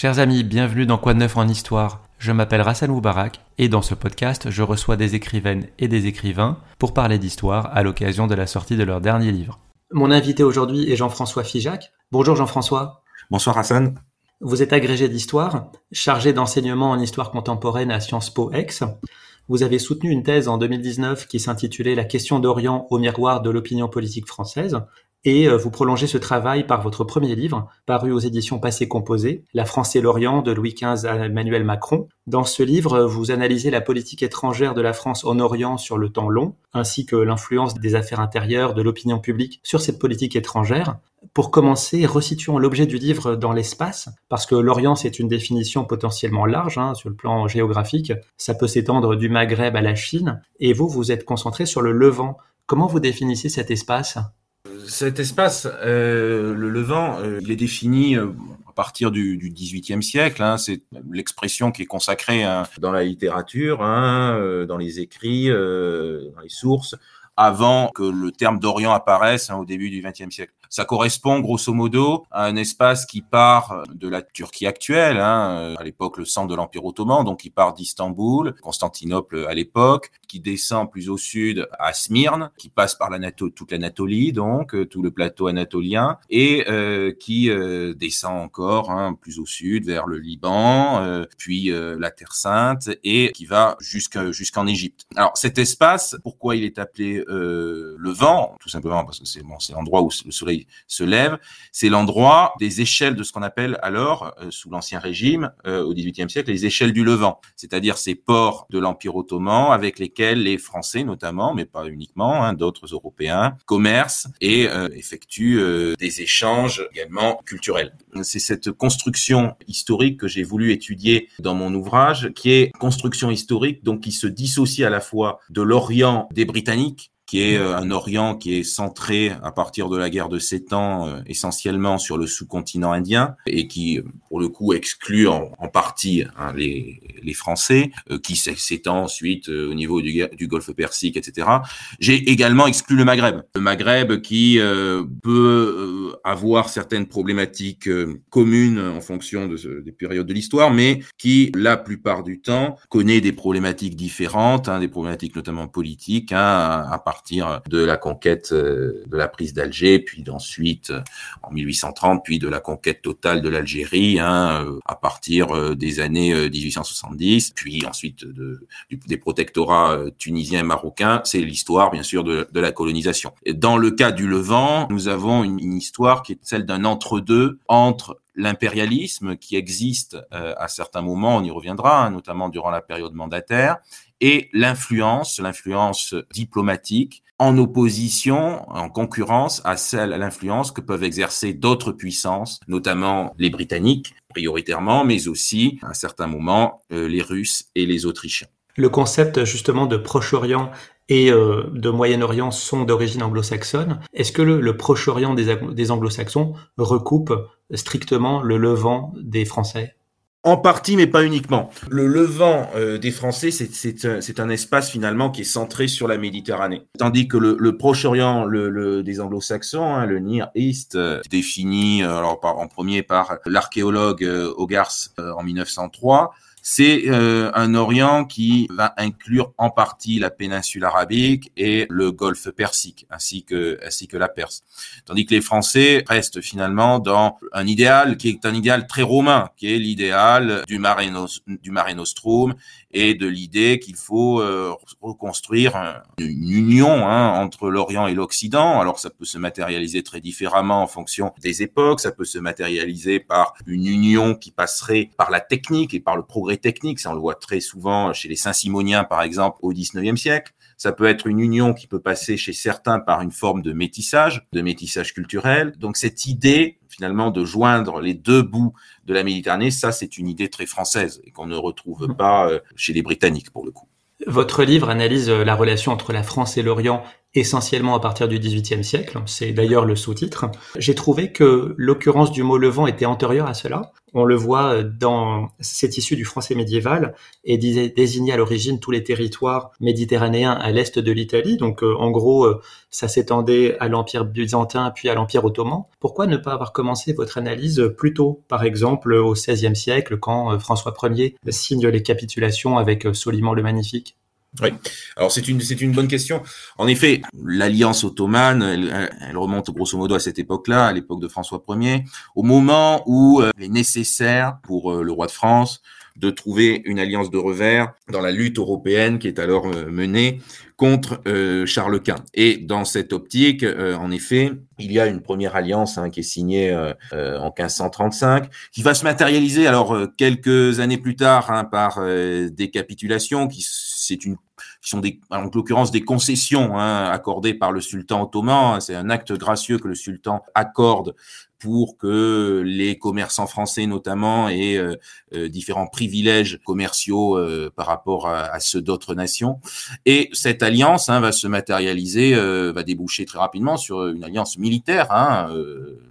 Chers amis, bienvenue dans Quoi de neuf en histoire. Je m'appelle Rassan Moubarak et dans ce podcast, je reçois des écrivaines et des écrivains pour parler d'histoire à l'occasion de la sortie de leur dernier livre. Mon invité aujourd'hui est Jean-François Figeac. Bonjour Jean-François. Bonsoir Hassan. Vous êtes agrégé d'histoire, chargé d'enseignement en histoire contemporaine à Sciences Po Aix. Vous avez soutenu une thèse en 2019 qui s'intitulait La question d'Orient au miroir de l'opinion politique française et euh, vous prolongez ce travail par votre premier livre, paru aux éditions Passé Composé, La France et l'Orient de Louis XV à Emmanuel Macron. Dans ce livre, vous analysez la politique étrangère de la France en Orient sur le temps long, ainsi que l'influence des affaires intérieures, de l'opinion publique sur cette politique étrangère. Pour commencer, resituons l'objet du livre dans l'espace, parce que l'Orient, c'est une définition potentiellement large hein, sur le plan géographique. Ça peut s'étendre du Maghreb à la Chine. Et vous, vous êtes concentré sur le Levant. Comment vous définissez cet espace? Cet espace, euh, le Levant, euh, il est défini euh, à partir du, XVIIIe siècle. Hein, c'est l'expression qui est consacrée hein, dans la littérature, hein, dans les écrits, dans les sources, avant que le terme d'Orient apparaisse au début du XXe siècle. Ça correspond grosso modo à un espace qui part de la Turquie actuelle, hein, à l'époque le centre de l'Empire ottoman, donc qui part d'Istanbul, Constantinople à l'époque, qui descend plus au sud à Smyrne, qui passe par toute l'Anatolie, donc euh, tout le plateau anatolien, et euh, qui euh, descend encore hein, plus au sud vers le Liban, euh, puis euh, la Terre Sainte, et qui va jusqu'en jusqu'en Égypte. Alors cet espace, pourquoi il est appelé le vent? Tout simplement parce que c'est bon, l'endroit où le soleil se lève. C'est l'endroit des échelles de ce qu'on appelle alors, euh, sous l'Ancien Régime, euh, au XVIIIe siècle, les échelles du Levant, c'est-à-dire ces ports de l'Empire ottoman avec lesquels les Français notamment, mais pas uniquement, hein, d'autres Européens, commercent et euh, effectuent des échanges également culturels. C'est cette construction historique que j'ai voulu étudier dans mon ouvrage, qui est construction historique, donc qui se dissocie à la fois de l'Orient des Britanniques, qui est euh, un Orient qui est centré à partir de la guerre de Sept Ans euh, essentiellement sur le sous-continent indien et qui, pour le coup, exclut en, partie hein, les, les, Français, euh, qui s'étend ensuite au niveau du, du, Golfe Persique, etc. J'ai également exclu le Maghreb. Le Maghreb qui peut avoir certaines problématiques communes en fonction de, des périodes de l'histoire, mais qui, la plupart du temps, connaît des problématiques différentes, hein, des problématiques notamment politiques, hein, à partir de la conquête euh, de la prise d'Alger, puis ensuite euh, en 1830, puis de la conquête totale de l'Algérie hein, euh, à partir des années 1870, puis ensuite de, des protectorats tunisiens et marocains. C'est l'histoire, bien sûr, de, la colonisation. Et dans le cas du Levant, nous avons une histoire qui est celle d'un entre-deux entre l'impérialisme qui existe à certains moments, on y reviendra, hein, notamment durant la période mandataire, et l'influence, l'influence diplomatique, en opposition, en concurrence à celle, à l'influence que peuvent exercer d'autres puissances, notamment les Britanniques prioritairement, mais aussi, à un certain moment, euh, les Russes et les Autrichiens. Le concept justement de Proche-Orient et euh, de Moyen-Orient sont d'origine anglo-saxonne. Est-ce que le, Proche-Orient des, anglo-saxons recoupe strictement le Levant des Français? En partie, mais pas uniquement. Le Levant euh, des Français, c'est un, espace finalement qui est centré sur la Méditerranée. Tandis que le, Proche-Orient des Anglo-Saxons, hein, le Near East, euh, défini euh, en premier par l'archéologue Hogarth en 1903, c'est euh, un Orient qui va inclure en partie la péninsule arabique et le golfe persique, ainsi que, ainsi que la Perse. Tandis que les Français restent finalement dans un idéal qui est un idéal très romain, qui est l'idéal du Mare, du Nostrum et de l'idée qu'il faut euh, reconstruire une union hein, entre l'Orient et l'Occident. Alors ça peut se matérialiser très différemment en fonction des époques, ça peut se matérialiser par une union qui passerait par la technique et par le progrès technique, ça on le voit très souvent chez les Saint-Simoniens par exemple au XIXe siècle. Ça peut être une union qui peut passer chez certains par une forme de métissage, de métissage culturel. Donc cette idée finalement de joindre les deux bouts de la Méditerranée, ça c'est une idée très française et qu'on ne retrouve mmh. pas euh, chez les Britanniques pour le coup. Votre livre analyse euh, la relation entre la France et l'Orient essentiellement à partir du XVIIIe siècle, c'est d'ailleurs le sous-titre, j'ai trouvé que l'occurrence du mot Levant était antérieure à cela. On le voit dans cet issu du français médiéval et désignait à l'origine tous les territoires méditerranéens à l'est de l'Italie. Donc euh, en gros, euh, ça s'étendait à l'Empire byzantin puis à l'Empire ottoman. Pourquoi ne pas avoir commencé votre analyse plus tôt, par exemple au XVIe siècle, quand euh, François Ier signe les capitulations avec Soliman le Magnifique? Oui, alors c'est une c'est une bonne question. En effet, l'alliance ottomane, elle, remonte grosso modo à cette époque-là, à l'époque de François Ier, au moment où euh, il est nécessaire pour euh, le roi de France de trouver une alliance de revers dans la lutte européenne qui est alors euh, menée contre Charles Quint. Et dans cette optique, en effet, il y a une première alliance hein, qui est signée en 1535, qui va se matérialiser alors quelques années plus tard hein, par des capitulations qui c'est une qui sont des, en l'occurrence des concessions hein, accordées par le sultan ottoman. C'est un acte gracieux que le sultan accorde pour que les commerçants français notamment aient euh, euh, différents privilèges commerciaux euh, par rapport à, ceux d'autres nations. Et cette alliance hein, va se matérialiser, va déboucher très rapidement sur une alliance militaire. Hein,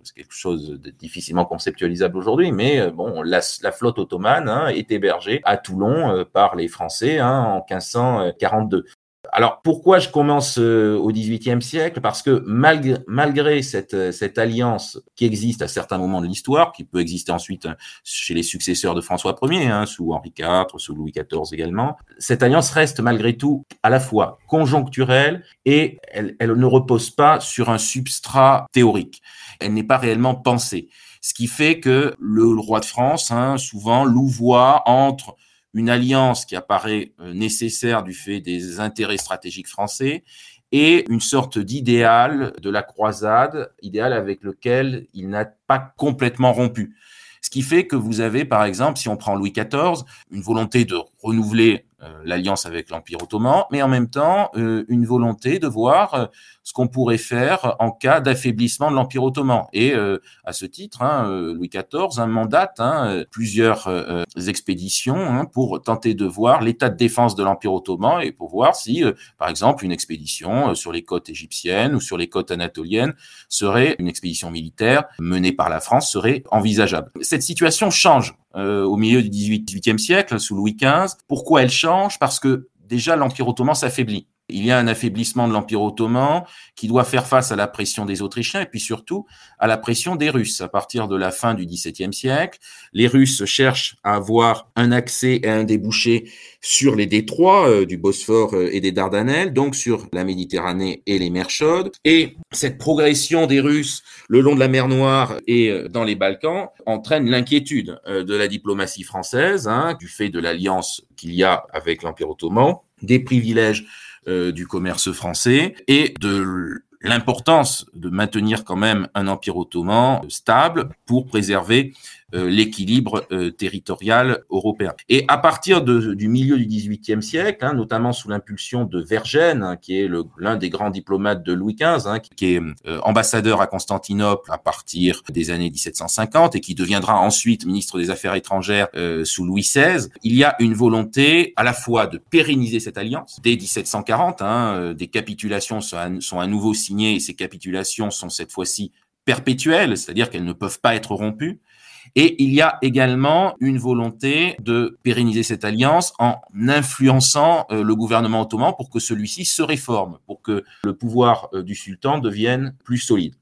c'est quelque chose de difficilement conceptualisable aujourd'hui, mais bon, la, la flotte ottomane hein, est hébergée à Toulon par les Français en 1542. Alors pourquoi je commence euh, au XVIIIe siècle? Parce que malgré, malgré cette, euh, cette, alliance qui existe à certains moments de l'histoire, qui peut exister ensuite euh, chez les successeurs de François Ier, hein, sous Henri IV, sous Louis XIV également, cette alliance reste malgré tout à la fois conjoncturelle et elle, elle ne repose pas sur un substrat théorique. Elle n'est pas réellement pensée. Ce qui fait que le roi de France, hein, souvent, louvoie entre une alliance qui apparaît euh, nécessaire du fait des intérêts stratégiques français et une sorte d'idéal de la croisade, idéal avec lequel il n'a pas complètement rompu. Ce qui fait que vous avez, par exemple, si on prend Louis XIV, une volonté de renouveler l'alliance avec l'Empire ottoman, mais en même temps euh, une volonté de voir ce qu'on pourrait faire en cas d'affaiblissement de l'Empire ottoman. Et euh, à ce titre, hein, euh, Louis XIV un mandate hein, plusieurs euh, expéditions hein, pour tenter de voir l'état de défense de l'Empire ottoman et pour voir si, par exemple, une expédition sur les côtes égyptiennes ou sur les côtes anatoliennes serait une expédition militaire menée par la France serait envisageable. Cette situation change au milieu du XVIIIe siècle sous Louis XV. Pourquoi elle change? Parce que déjà l'Empire ottoman s'affaiblit. Il y a un affaiblissement de l'Empire ottoman qui doit faire face à la pression des Autrichiens et puis surtout à la pression des Russes. À partir de la fin du XVIIe siècle, les Russes cherchent à avoir un accès et un débouché sur les détroits euh, du Bosphore euh, et des Dardanelles, donc sur la Méditerranée et les mers chaudes. Et cette progression des Russes le long de la mer Noire et euh, dans les Balkans entraîne l'inquiétude de la diplomatie française, hein, du fait de l'alliance qu'il y a avec l'Empire ottoman, des privilèges du commerce français et de l'importance de maintenir quand même un empire ottoman stable pour préserver euh, l'équilibre euh, territorial européen. Et à partir de, du milieu du XVIIIe siècle, hein, notamment sous l'impulsion de Vergène, hein, qui est l'un des grands diplomates de Louis XV, hein, qui est euh, ambassadeur à Constantinople à partir des années 1750 et qui deviendra ensuite ministre des Affaires étrangères sous Louis XVI, il y a une volonté à la fois de pérenniser cette alliance. Dès 1740, hein, des capitulations sont à nouveau signées et ces capitulations sont cette fois-ci perpétuelles, c'est-à-dire qu'elles ne peuvent pas être rompues. Et il y a également une volonté de pérenniser cette alliance en influençant euh, le gouvernement ottoman pour que celui-ci se réforme, pour que le pouvoir euh, du sultan devienne plus solide.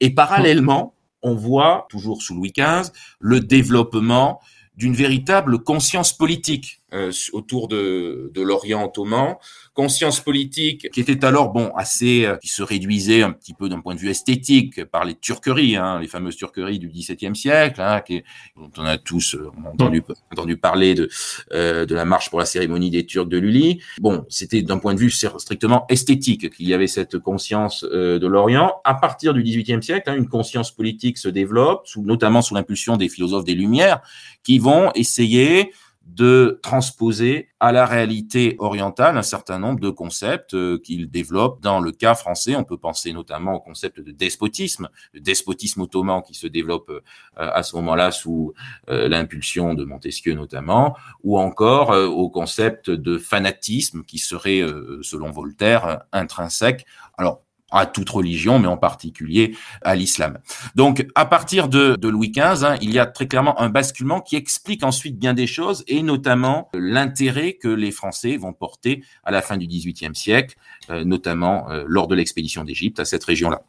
Et parallèlement, on voit, toujours sous Louis XV, le développement d'une véritable conscience politique euh, autour de, de l'Orient ottoman, conscience politique qui était alors bon assez, euh, qui se réduisait un petit peu d'un point de vue esthétique par les turqueries, hein, les fameuses turqueries du XVIIe siècle, hein, qui, dont on a tous euh, entendu, entendu parler de euh, de la marche pour la cérémonie des Turcs de Lully. Bon, c'était d'un point de vue strictement esthétique qu'il y avait cette conscience de l'Orient. À partir du XVIIIe siècle, hein, une conscience politique se développe, sous, notamment sous l'impulsion des philosophes des Lumières, qui vont essayer de transposer à la réalité orientale un certain nombre de concepts euh, qu'il développe. Dans le cas français, on peut penser notamment au concept de despotisme, le despotisme ottoman qui se développe euh, à ce moment-là sous euh, l'impulsion de Montesquieu notamment, ou encore au concept de fanatisme qui serait, selon Voltaire, intrinsèque. Alors, à toute religion, mais en particulier à l'islam. Donc, à partir de, Louis XV, hein, il y a très clairement un basculement qui explique ensuite bien des choses, et notamment l'intérêt que les Français vont porter à la fin du XVIIIe siècle, euh, notamment euh, lors de l'expédition d'Égypte à cette région-là.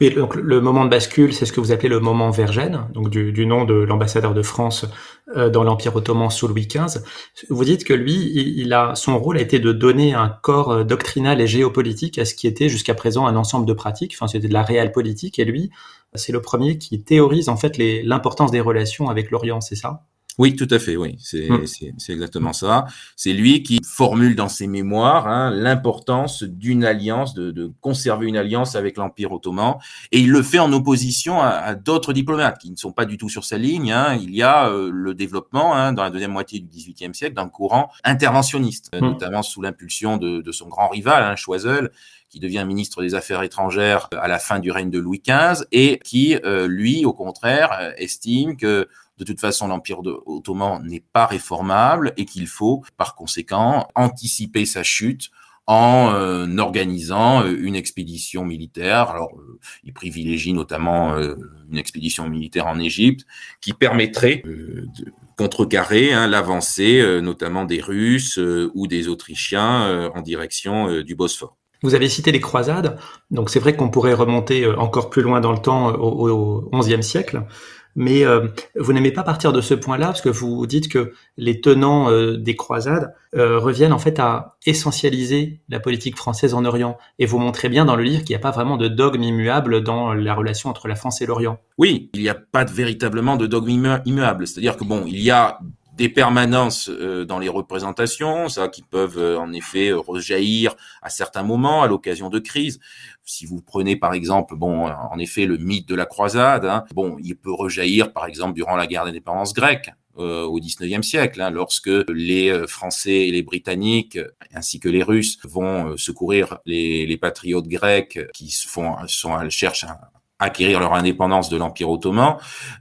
Donc, le moment de bascule, c'est ce que vous appelez le moment Vergène, donc du, nom de l'ambassadeur de France euh, dans l'Empire ottoman sous Louis XV. Vous dites que lui, il, a son rôle a été de donner un corps euh, doctrinal et géopolitique à ce qui était jusqu'à présent un ensemble de pratiques. Enfin, c'était de la réelle politique. Et lui, c'est le premier qui théorise en fait l'importance des relations avec l'Orient, c'est ça? Oui, tout à fait, oui, c'est hum. exactement ça. C'est lui qui formule dans ses mémoires hein, l'importance d'une alliance, de, de, conserver une alliance avec l'Empire ottoman, et il le fait en opposition à, à d'autres diplomates qui ne sont pas du tout sur sa ligne. Hein. Il y a euh, le développement hein, dans la deuxième moitié du XVIIIe siècle d'un courant interventionniste, hum. notamment sous l'impulsion de, de, son grand rival, hein, Choiseul, qui devient ministre des Affaires étrangères à la fin du règne de Louis XV, et qui, euh, lui, au contraire, euh, estime que de toute façon, l'Empire ottoman n'est pas réformable et qu'il faut, par conséquent, anticiper sa chute en euh, organisant euh, une expédition militaire. Alors, euh, il privilégie notamment une expédition militaire en Égypte qui permettrait de contrecarrer hein, l'avancée, notamment des Russes ou des Autrichiens en direction du Bosphore. Vous avez cité les croisades, donc c'est vrai qu'on pourrait remonter encore plus loin dans le temps au XIe siècle. Mais euh, vous n'aimez pas partir de ce point-là parce que vous dites que les tenants euh, des croisades euh, reviennent en fait à essentialiser la politique française en Orient. Et vous montrez bien dans le livre qu'il n'y a pas vraiment de dogme immuable dans la relation entre la France et l'Orient. Oui, il n'y a pas véritablement de dogme immuable. C'est-à-dire que bon, il y a des permanences euh, dans les représentations, ça qui peuvent euh, en effet rejaillir à certains moments à l'occasion de crises. Si vous prenez par exemple, bon, en effet, le mythe de la croisade, hein, bon, il peut rejaillir par exemple durant la guerre d'indépendance grecque. Euh, au XIXe siècle, hein, lorsque les Français et les Britanniques, ainsi que les Russes, vont secourir les, les patriotes grecs qui font, sont, cherchent un, acquérir leur indépendance de l'Empire ottoman,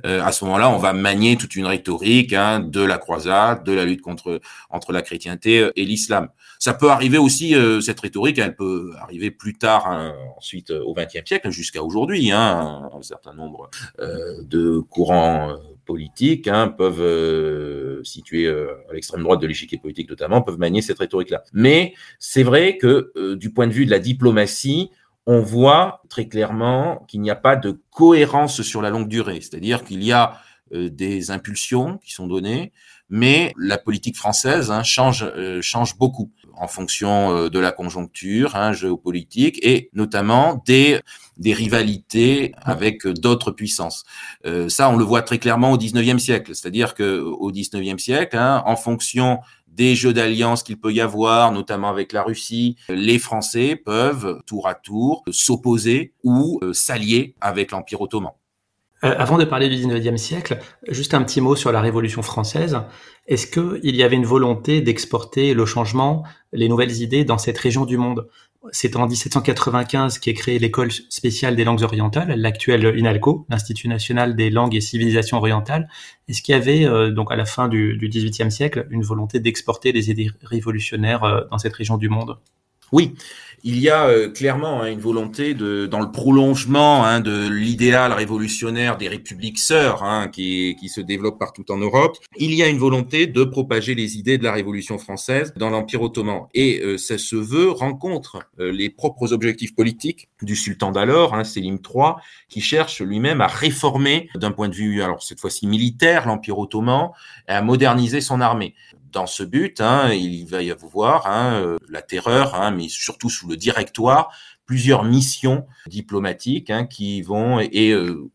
euh, à ce moment-là, on va manier toute une rhétorique hein, de la croisade, de la lutte contre entre la chrétienté euh, et l'islam. Ça peut arriver aussi, euh, cette rhétorique, elle peut arriver plus tard, hein, ensuite au XXe siècle, jusqu'à aujourd'hui. Hein, un certain nombre de courants politiques hein, peuvent situés à l'extrême droite de l'échiquier politique notamment, peuvent manier cette rhétorique-là. Mais c'est vrai que du point de vue de la diplomatie, on voit très clairement qu'il n'y a pas de cohérence sur la longue durée. C'est-à-dire qu'il y a euh, des impulsions qui sont données, mais la politique française hein, change, euh, change beaucoup en fonction euh, de la conjoncture hein, géopolitique et notamment des, des rivalités avec d'autres puissances. ça, on le voit très clairement au 19e siècle. C'est-à-dire que au 19e siècle, hein, en fonction des jeux d'alliance qu'il peut y avoir, notamment avec la Russie, les Français peuvent tour à tour s'opposer ou euh, s'allier avec l'Empire ottoman. Euh, avant de parler du 19e siècle, juste un petit mot sur la Révolution française. Est-ce qu'il y avait une volonté d'exporter le changement, les nouvelles idées dans cette région du monde? C'est en 1795 qu'est créée l'école spéciale des langues orientales, l'actuelle INALCO, l'Institut national des langues et civilisations orientales. Est-ce qu'il y avait, euh, donc à la fin du, du XVIIIe siècle, une volonté d'exporter les idées révolutionnaires euh, dans cette région du monde? Oui, il y a euh, clairement hein, une volonté de, dans le prolongement hein, de l'idéal révolutionnaire des républiques sœurs hein, qui, se développe partout en Europe, il y a une volonté de propager les idées de la Révolution française dans l'Empire ottoman. Et euh, ça se veut rencontre euh, les propres objectifs politiques du sultan d'alors, hein, Sélim III, qui cherche lui-même à réformer d'un point de vue, alors cette fois-ci militaire, l'Empire ottoman, et à moderniser son armée dans ce but, hein, il va y avoir hein, euh, la terreur, hein, mais surtout sous le directoire, plusieurs missions diplomatiques qui vont et euh,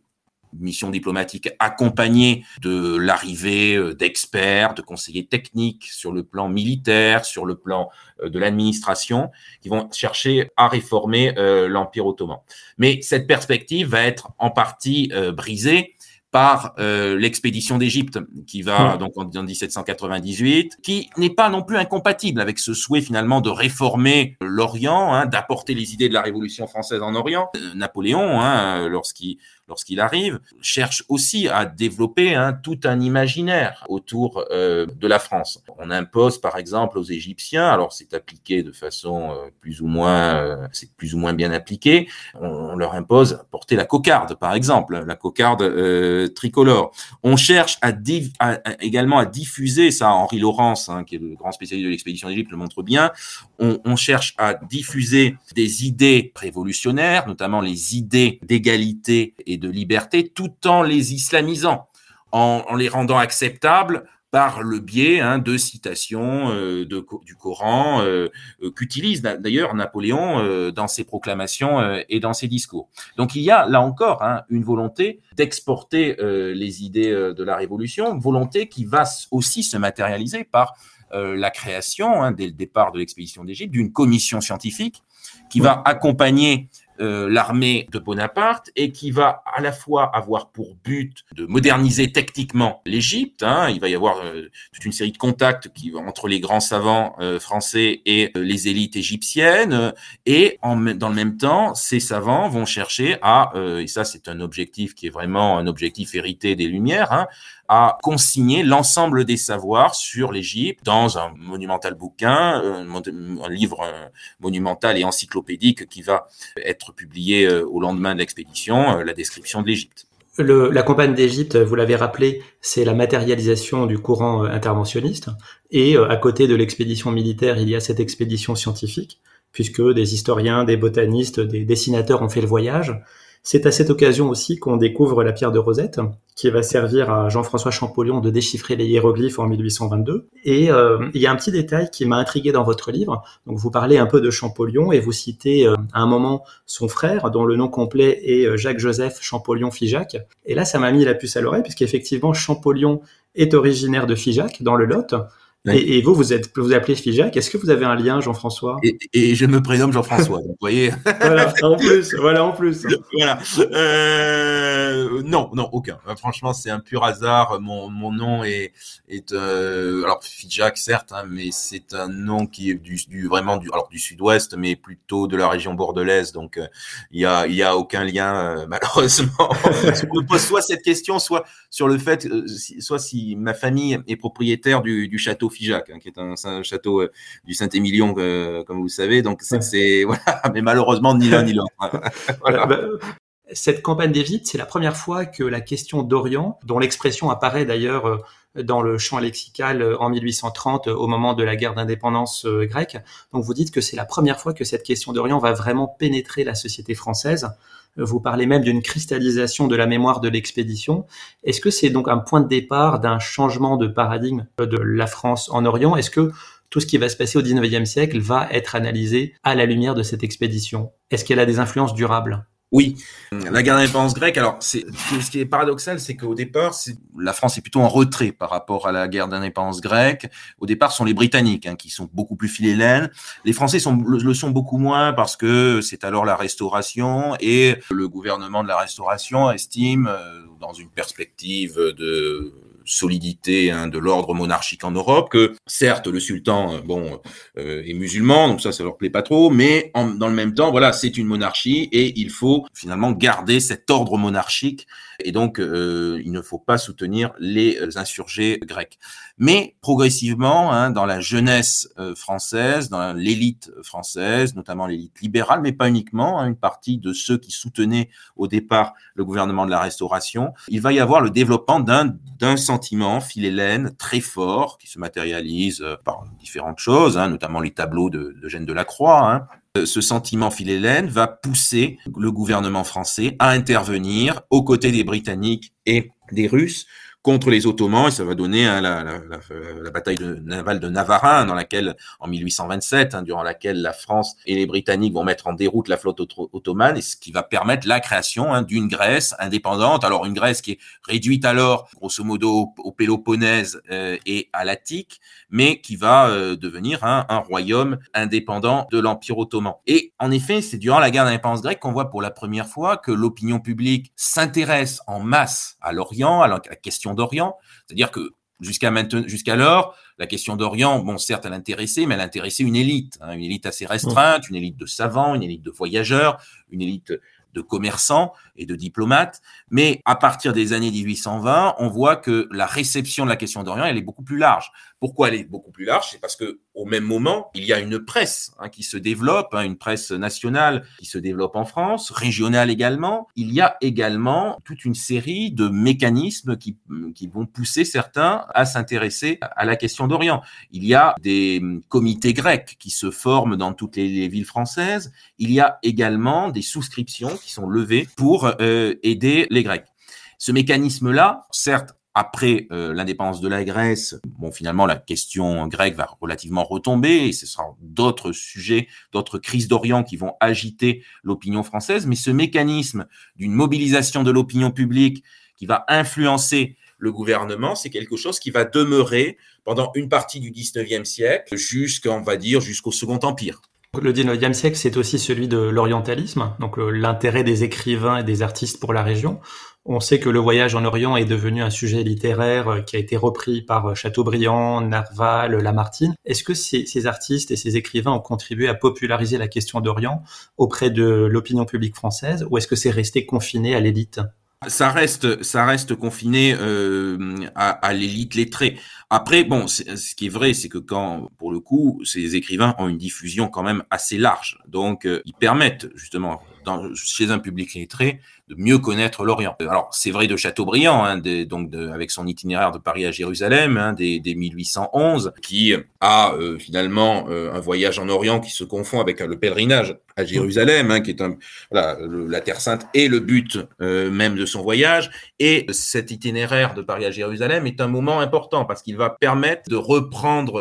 missions diplomatiques accompagnées de l'arrivée euh, d'experts, de conseillers techniques sur le plan militaire, sur le plan de l'administration, qui vont chercher à réformer l'Empire ottoman. Mais cette perspective va être en partie brisée par euh, l'expédition d'Égypte qui va donc en, 1798, qui n'est pas non plus incompatible avec ce souhait finalement de réformer l'Orient, hein, d'apporter les idées de la Révolution française en Orient. Euh, Napoléon, hein, lorsqu'il lorsqu'il arrive, cherche aussi à développer hein, tout un imaginaire autour euh, de la France. On impose par exemple aux Égyptiens, alors c'est appliqué de façon euh, plus ou moins, euh, c'est plus ou moins bien appliqué, on, leur impose porter la cocarde par exemple, la cocarde tricolore. On cherche à, également à diffuser, ça Henri Laurence, hein, qui est le grand spécialiste de l'expédition d'Égypte, le montre bien, on, on cherche à diffuser des idées révolutionnaires, notamment les idées d'égalité et de liberté tout en les islamisant, en, les rendant acceptables par le biais hein, de citations euh, du Coran euh, euh, qu'utilise d'ailleurs Napoléon dans ses proclamations et dans ses discours. Donc il y a là encore hein, une volonté d'exporter les idées de la Révolution, volonté qui va aussi se matérialiser par la création, hein, dès le départ de l'expédition d'Égypte, d'une commission scientifique qui va accompagner euh, l'armée de Bonaparte et qui va à la fois avoir pour but de moderniser techniquement l'Égypte. Hein. il va y avoir euh, toute une série de contacts qui entre les grands savants euh, français et les élites égyptiennes. Et en, dans le même temps, ces savants vont chercher à, et ça c'est un objectif qui est vraiment un objectif hérité des Lumières, hein, à consigner l'ensemble des savoirs sur l'Égypte dans un monumental bouquin, un livre monumental et encyclopédique qui va être publié euh, au lendemain de l'expédition, euh, la description de l'Égypte. la campagne d'Égypte, vous l'avez rappelé, c'est la matérialisation du courant euh, interventionniste. Et à côté de l'expédition militaire, il y a cette expédition scientifique, puisque des historiens, des botanistes, des dessinateurs ont fait le voyage. C'est à cette occasion aussi qu'on découvre la pierre de Rosette, qui va servir à Jean-François Champollion de déchiffrer les hiéroglyphes en 1822. Et euh, il y a un petit détail qui m'a intrigué dans votre livre. Donc vous parlez un peu de Champollion et vous citez euh, à un moment son frère, dont le nom complet est euh, Jacques-Joseph Champollion-Figeac. Et là, ça m'a mis la puce à l'oreille, puisqu'effectivement, Champollion est originaire de Figeac, dans le Lot. Et, vous, vous êtes, vous appelez Figeac. Est-ce que vous avez un lien, Jean-François? Et, je me prénomme Jean-François. vous voyez. voilà, en plus, voilà, en plus. voilà. Euh, non, non, aucun. Euh, franchement, c'est un pur hasard. Mon, mon nom est, est euh, alors Figeac, certes, hein, mais c'est un nom qui est du, du vraiment du, alors du sud-ouest, mais plutôt de la région bordelaise. Donc, euh, il y a, il y a aucun lien, malheureusement. je me pose soit cette question, soit sur le fait, soit si ma famille est propriétaire du, du château Figeac, hein, qui est un, château euh, du Saint-Émilion, euh, comme vous savez. Donc, c'est, voilà, mais malheureusement, ni l'un ni l'autre. Bah, cette campagne d'Égypte, c'est la première fois que la question d'Orient, dont l'expression apparaît d'ailleurs euh, dans le champ lexical en 1830 au moment de la guerre d'indépendance grecque. Donc vous dites que c'est la première fois que cette question d'Orient va vraiment pénétrer la société française. Vous parlez même d'une cristallisation de la mémoire de l'expédition. Est-ce que c'est donc un point de départ d'un changement de paradigme de la France en Orient? Est-ce que tout ce qui va se passer au 19e siècle va être analysé à la lumière de cette expédition? Est-ce qu'elle a des influences durables? Oui, la guerre d'indépendance grecque. Alors, ce qui est paradoxal, c'est qu'au départ, la France est plutôt en retrait par rapport à la guerre d'indépendance grecque. Au départ, ce sont les Britanniques hein, qui sont beaucoup plus philélènes. Les Français le, sont beaucoup moins parce que c'est alors la Restauration et le gouvernement de la Restauration estime, euh, dans une perspective de solidité hein, de l'ordre monarchique en Europe, que certes le sultan euh, bon euh, est musulman, donc ça ça leur plaît pas trop, mais dans le même temps voilà c'est une monarchie et il faut finalement garder cet ordre monarchique et donc euh, il ne faut pas soutenir les insurgés grecs. Mais progressivement, hein, dans la jeunesse française, dans l'élite française, notamment l'élite libérale, mais pas uniquement, hein, une partie de ceux qui soutenaient au départ le gouvernement de la Restauration, il va y avoir le développement d'un sentiment philélène très fort qui se matérialise euh, par différentes choses, hein, notamment les tableaux de, de Gênes de la Croix. Euh, ce sentiment philélène va pousser le gouvernement français à intervenir aux côtés des Britanniques et des Russes contre les Ottomans et ça va donner hein, la, la, bataille de, navale de Navarin dans laquelle en 1827 hein, durant laquelle la France et les Britanniques vont mettre en déroute la flotte ottomane et ce qui va permettre la création hein, d'une Grèce indépendante. Alors une Grèce qui est réduite alors grosso modo au, Péloponnèse euh, et à l'Attique mais qui va euh, devenir un royaume indépendant de l'Empire ottoman. Et en effet c'est durant la guerre d'indépendance grecque qu'on voit pour la première fois que l'opinion publique s'intéresse en masse à l'Orient à la question d'Orient. C'est-à-dire que jusqu'à maintenant, jusqu'alors, la question d'Orient, bon, certes, elle intéressait, mais elle intéressait une élite, hein, une élite assez restreinte, une élite de savants, une élite de voyageurs, une élite de commerçants et de diplomates. Mais à partir des années 1820, on voit que la réception de la question d'Orient, elle est beaucoup plus large. Pourquoi elle est beaucoup plus large? C'est parce que au même moment, il y a une presse hein, qui se développe, hein, une presse nationale qui se développe en France, régionale également. Il y a également toute une série de mécanismes qui, qui vont pousser certains à s'intéresser à la question d'Orient. Il y a des comités grecs qui se forment dans toutes les, villes françaises. Il y a également des souscriptions qui sont levées pour euh, aider les Grecs. Ce mécanisme-là, certes, après euh, l'indépendance de la Grèce, bon, finalement, la question grecque va relativement retomber et ce sera d'autres sujets, d'autres crises d'Orient qui vont agiter l'opinion française. Mais ce mécanisme d'une mobilisation de l'opinion publique qui va influencer le gouvernement, c'est quelque chose qui va demeurer pendant une partie du 19e siècle va dire, jusqu'au Second Empire. Le 19e siècle, c'est aussi celui de l'orientalisme, donc euh, l'intérêt des écrivains et des artistes pour la région. On sait que le voyage en Orient est devenu un sujet littéraire euh, qui a été repris par euh, Chateaubriand, Narval, Lamartine. Est-ce que ces, artistes et ces écrivains ont contribué à populariser la question d'Orient auprès de l'opinion publique française ou est-ce que c'est resté confiné à l'élite? Ça reste, ça reste confiné euh, à, l'élite lettrée. Après, bon, ce qui est vrai, c'est que quand, pour le coup, ces écrivains ont une diffusion quand même assez large, donc ils permettent justement chez un public lettré de mieux connaître l'Orient. Alors c'est vrai de Chateaubriand, hein, donc avec son itinéraire de Paris à Jérusalem, hein, des, 1811, qui a euh, finalement euh, un voyage en Orient qui se confond avec le pèlerinage à Jérusalem, hein, qui est un, voilà, la Terre Sainte et le but euh, même de son voyage. Et cet itinéraire de Paris à Jérusalem est un moment important parce qu'il va permettre de reprendre,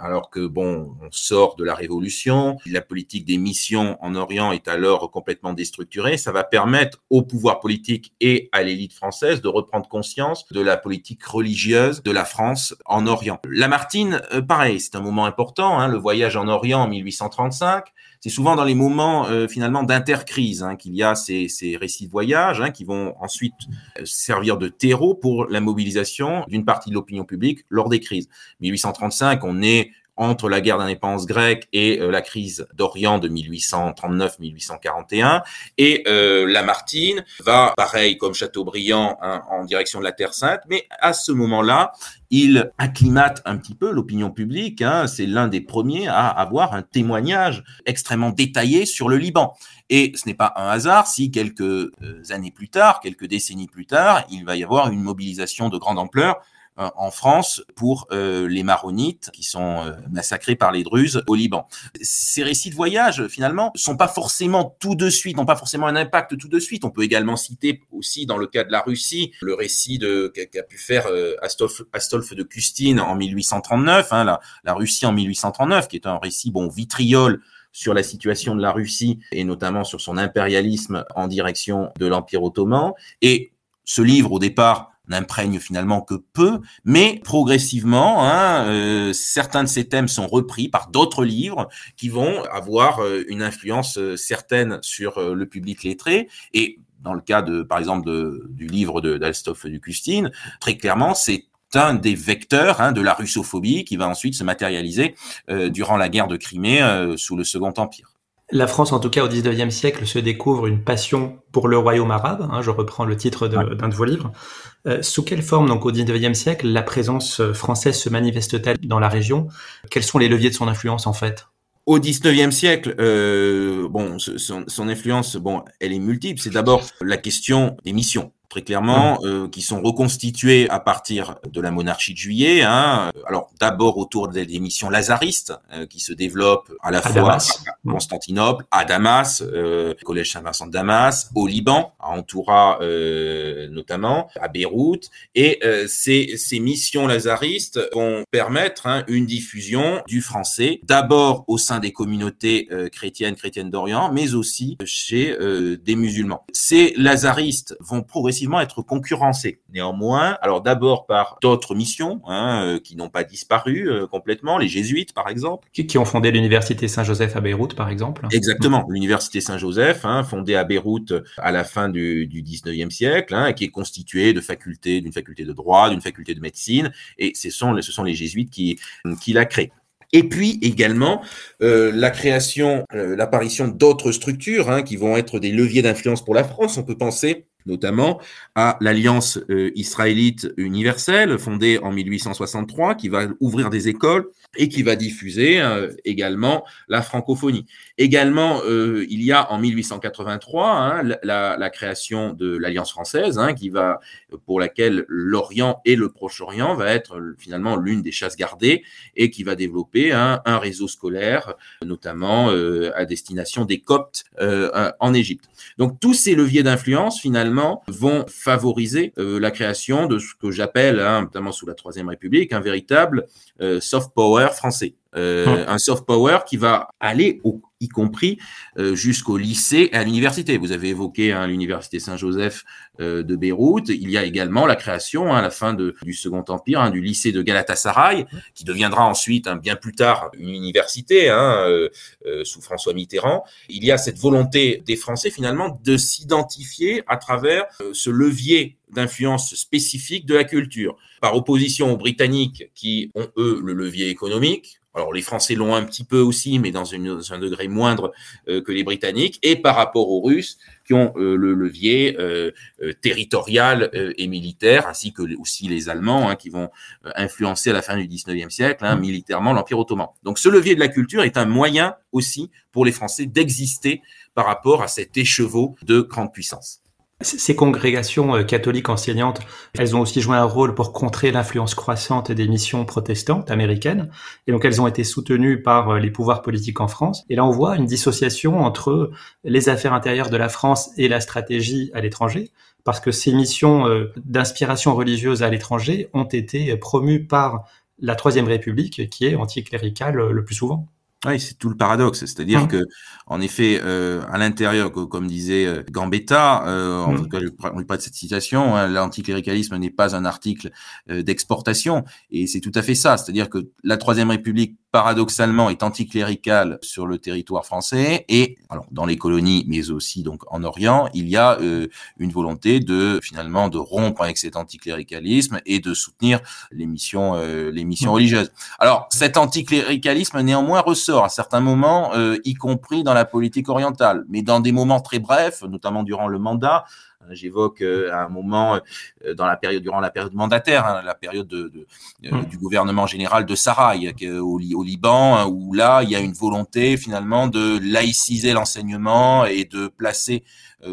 alors que bon, on sort de la Révolution, la politique des missions en Orient est alors complètement déstructurée, ça va permettre au pouvoir politique et à l'élite française de reprendre conscience de la politique religieuse de la France en Orient. Lamartine, euh, pareil, c'est un moment important, hein, le voyage en Orient en 1835. C'est souvent dans les moments euh, finalement d'intercrise hein, qu'il y a ces, récits de voyage hein, qui vont ensuite euh, servir de terreau pour la mobilisation d'une partie de l'opinion publique lors des crises. 1835, on est entre la guerre d'indépendance grecque et euh, la crise d'Orient de 1839-1841. Et euh, Lamartine va, pareil comme Chateaubriand, hein, en direction de la Terre Sainte, mais à ce moment-là, il acclimate un petit peu l'opinion publique. Hein, C'est l'un des premiers à avoir un témoignage extrêmement détaillé sur le Liban. Et ce n'est pas un hasard si quelques euh, années plus tard, quelques décennies plus tard, il va y avoir une mobilisation de grande ampleur en France pour euh, les maronites qui sont euh, massacrés par les Druzes au Liban. Ces récits de voyage, finalement, sont pas forcément tout de suite, n'ont pas forcément un impact tout de suite. On peut également citer aussi, dans le cas de la Russie, le récit qu'a pu faire Astolphe, Astolphe de Custine en 1839, hein, la, la Russie en 1839, qui est un récit bon vitriol sur la situation de la Russie et notamment sur son impérialisme en direction de l'Empire ottoman. Et ce livre, au départ, n'imprègne finalement que peu, mais progressivement, hein, euh, certains de ces thèmes sont repris par d'autres livres qui vont avoir euh, une influence euh, certaine sur le public lettré. Et dans le cas de, par exemple, du livre d'Alstophe du Custine, très clairement, c'est un des vecteurs hein, de la russophobie qui va ensuite se matérialiser durant la guerre de Crimée sous le Second Empire. La France, en tout cas au XIXe siècle, se découvre une passion pour le royaume arabe. Hein, je reprends le titre d'un de, vos livres. Euh, sous quelle forme, donc au XIXe siècle, la présence euh, française se manifeste-t-elle dans la région? Quels sont les leviers de son influence en fait? Au XIXe siècle, euh, bon, son, son, influence, bon, elle est multiple. C'est d'abord la question des missions très clairement, euh, qui sont reconstitués à partir de la monarchie de Juillet. Hein. Alors d'abord autour des, missions lazaristes euh, qui se développent à la fois à Constantinople, à Damas, euh, Collège Saint-Vincent de Damas, au Liban, à Antoura euh, notamment, à Beyrouth. Et ces, ces missions lazaristes vont permettre hein, une diffusion du français, d'abord au sein des communautés chrétiennes, chrétiennes d'Orient, mais aussi chez des musulmans. Ces lazaristes vont progressivement être concurrencés. Néanmoins, alors d'abord par d'autres missions hein, euh, qui n'ont pas disparu euh, complètement, les jésuites par exemple. Qui, ont fondé l'université Saint-Joseph à Beyrouth par exemple. Exactement, l'université Saint-Joseph, hein, fondée à Beyrouth à la fin du, du 19e siècle, hein, qui est constituée de facultés, d'une faculté de droit, d'une faculté de médecine, et ce sont, ce sont les jésuites qui, qui la créent. Et puis également euh, la création, euh, l'apparition d'autres structures hein, qui vont être des leviers d'influence pour la France. On peut penser notamment à l'Alliance euh, israélite universelle fondée en 1863 qui va ouvrir des écoles et qui va diffuser euh, également la francophonie. Également, euh, il y a en 1883 hein, la, création de l'Alliance française, hein, qui va, pour laquelle l'Orient et le Proche-Orient va être finalement l'une des chasses gardées et qui va développer hein, un réseau scolaire, notamment euh, à destination des Coptes en Égypte. Donc tous ces leviers d'influence finalement vont favoriser la création de ce que j'appelle, notamment sous la Troisième République, un véritable soft power français. Euh. Un soft power qui va aller, au, y compris euh, jusqu'au lycée et à l'université. Vous avez évoqué hein, l'université Saint-Joseph euh, de Beyrouth. Il y a également la création, hein, à la fin de, du Second Empire, hein, du lycée de Galatasaray, qui deviendra ensuite, hein, bien plus tard, une université hein, sous François Mitterrand. Il y a cette volonté des Français, finalement, de s'identifier à travers ce levier d'influence spécifique de la culture, par opposition aux Britanniques qui ont, eux, le levier économique, alors les Français l'ont un petit peu aussi, mais dans, un degré moindre euh, que les Britanniques, et par rapport aux Russes qui ont euh, le levier euh, territorial et militaire, ainsi que aussi les Allemands hein, qui vont influencer à la fin du 19e siècle hein, militairement l'Empire ottoman. Donc ce levier de la culture est un moyen aussi pour les Français d'exister par rapport à cet écheveau de grande puissance. Ces congrégations euh, catholiques enseignantes, elles ont aussi joué un rôle pour contrer l'influence croissante des missions protestantes américaines. Et donc, elles ont été soutenues par euh, les pouvoirs politiques en France. Et là, on voit une dissociation entre les affaires intérieures de la France et la stratégie à l'étranger. Parce que ces missions euh, d'inspiration religieuse à l'étranger ont été promues par la Troisième République, qui est anticléricale le plus souvent. Oui, c'est tout le paradoxe. C'est-à-dire mmh. que, en effet, euh, à l'intérieur, comme disait euh, Gambetta, euh, en mmh. tout cas, je ne pas de cette citation, hein, l'anticléricalisme n'est pas un article euh, d'exportation. Et c'est tout à fait ça. C'est-à-dire que la Troisième République paradoxalement est anticlérical sur le territoire français. Et alors dans les colonies mais aussi donc en Orient il y a euh, une volonté de finalement de rompre avec cet anticléricalisme et de soutenir les missions euh, les missions religieuses. Alors cet anticléricalisme néanmoins ressort à certains moments euh, y compris dans la politique orientale. Mais dans des moments très brefs notamment durant le mandat j'évoque euh, à un moment euh, dans la période durant la période mandataire, hein, la période de, euh, mmh. du gouvernement général de Saraï au, au Liban, hein, où là il y a une volonté finalement de laïciser l'enseignement et de placer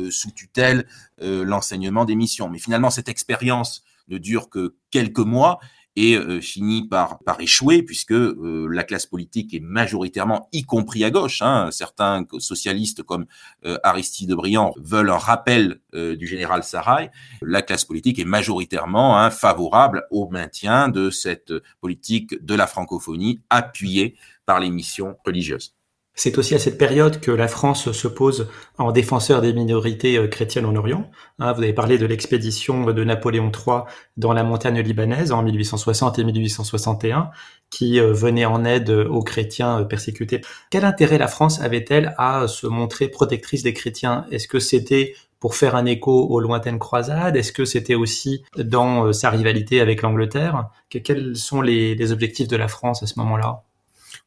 sous tutelle l'enseignement des missions. Mais finalement cette expérience ne dure que quelques mois et euh, finit par, échouer puisque euh, la classe politique est majoritairement, y compris à gauche, hein, certains socialistes comme euh, Aristide Briand veulent un rappel du général Sarrail, la classe politique est majoritairement hein, favorable au maintien de cette politique de la francophonie appuyée par les missions religieuses. C'est aussi à cette période que la France se pose en défenseur des minorités euh, chrétiennes en Orient. Hein, vous avez parlé de l'expédition de Napoléon III dans la montagne libanaise en 1860 et 1861, qui euh, venait en aide aux chrétiens euh, persécutés. Quel intérêt la France avait-elle à se montrer protectrice des chrétiens? Est-ce que c'était pour faire un écho aux lointaines croisades? Est-ce que c'était aussi dans sa rivalité avec l'Angleterre? Quels sont les objectifs de la France à ce moment-là?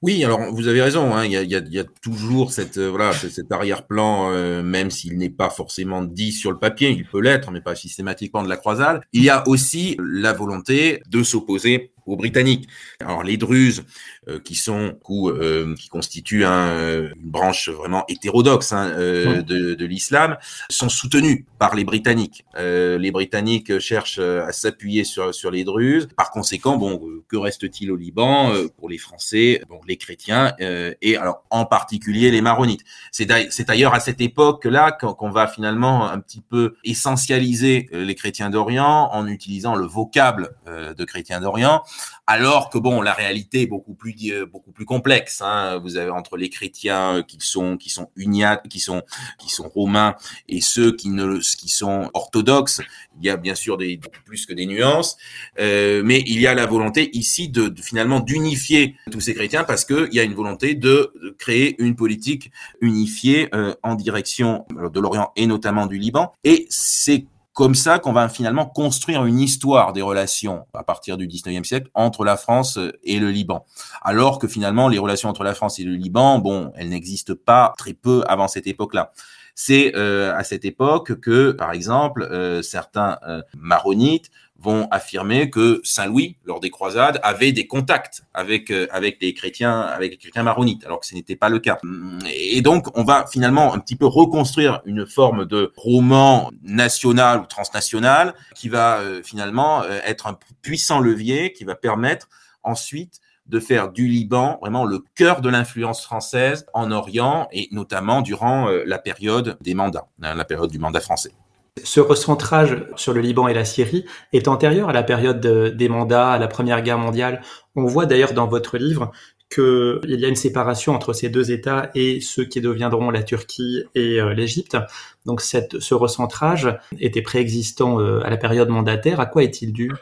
Oui, alors vous avez raison. Hein, il, y a, toujours cette euh, voilà cet arrière-plan, euh, même s'il n'est pas forcément dit sur le papier, il peut l'être, mais pas systématiquement de la croisade. Il y a aussi la volonté de s'opposer aux Britanniques. Alors les Druzes qui sont qui constituent une branche vraiment hétérodoxe hein, de, de l'islam, sont soutenus par les Britanniques. les Britanniques cherchent à s'appuyer sur sur les Druzes. Par conséquent, bon, que reste-t-il au Liban pour les Français, bon, les chrétiens et alors en particulier les maronites. C'est d'ailleurs à cette époque-là qu'on va finalement un petit peu essentialiser les chrétiens d'Orient en utilisant le vocable euh, de chrétiens d'Orient, alors que bon, la réalité est beaucoup plus euh, beaucoup plus complexe. Hein. Vous avez entre les chrétiens qui sont qui sont qui sont qui sont romains et ceux qui ne qui sont orthodoxes, il y a bien sûr plus que des nuances, euh, mais il y a la volonté ici de, finalement d'unifier tous ces chrétiens parce que il y a une volonté de, créer une politique unifiée en direction de l'Orient et notamment du Liban. Et c'est comme ça qu'on va finalement construire une histoire des relations à partir du 19e siècle entre la France et le Liban. Alors que finalement, les relations entre la France et le Liban, bon, elles n'existent pas très peu avant cette époque-là. C'est euh, à cette époque que, par exemple, euh, certains euh, maronites vont affirmer que Saint Louis, lors des croisades, avait des contacts avec euh, avec les chrétiens, avec les chrétiens maronites, alors que ce n'était pas le cas. Et donc, on va finalement un petit peu reconstruire une forme de roman national ou transnational qui va euh, finalement euh, être un puissant levier qui va permettre ensuite de faire du Liban vraiment le cœur de l'influence française en Orient et notamment durant la période des mandats, hein, la période du mandat français. Ce recentrage sur le Liban et la Syrie est antérieur à la période des mandats, à la Première Guerre mondiale. On voit d'ailleurs dans votre livre qu'il y a une séparation entre ces deux États et ceux qui deviendront la Turquie et euh, l'Égypte. Donc ce recentrage était préexistant euh, à la période mandataire. À quoi est-il dû?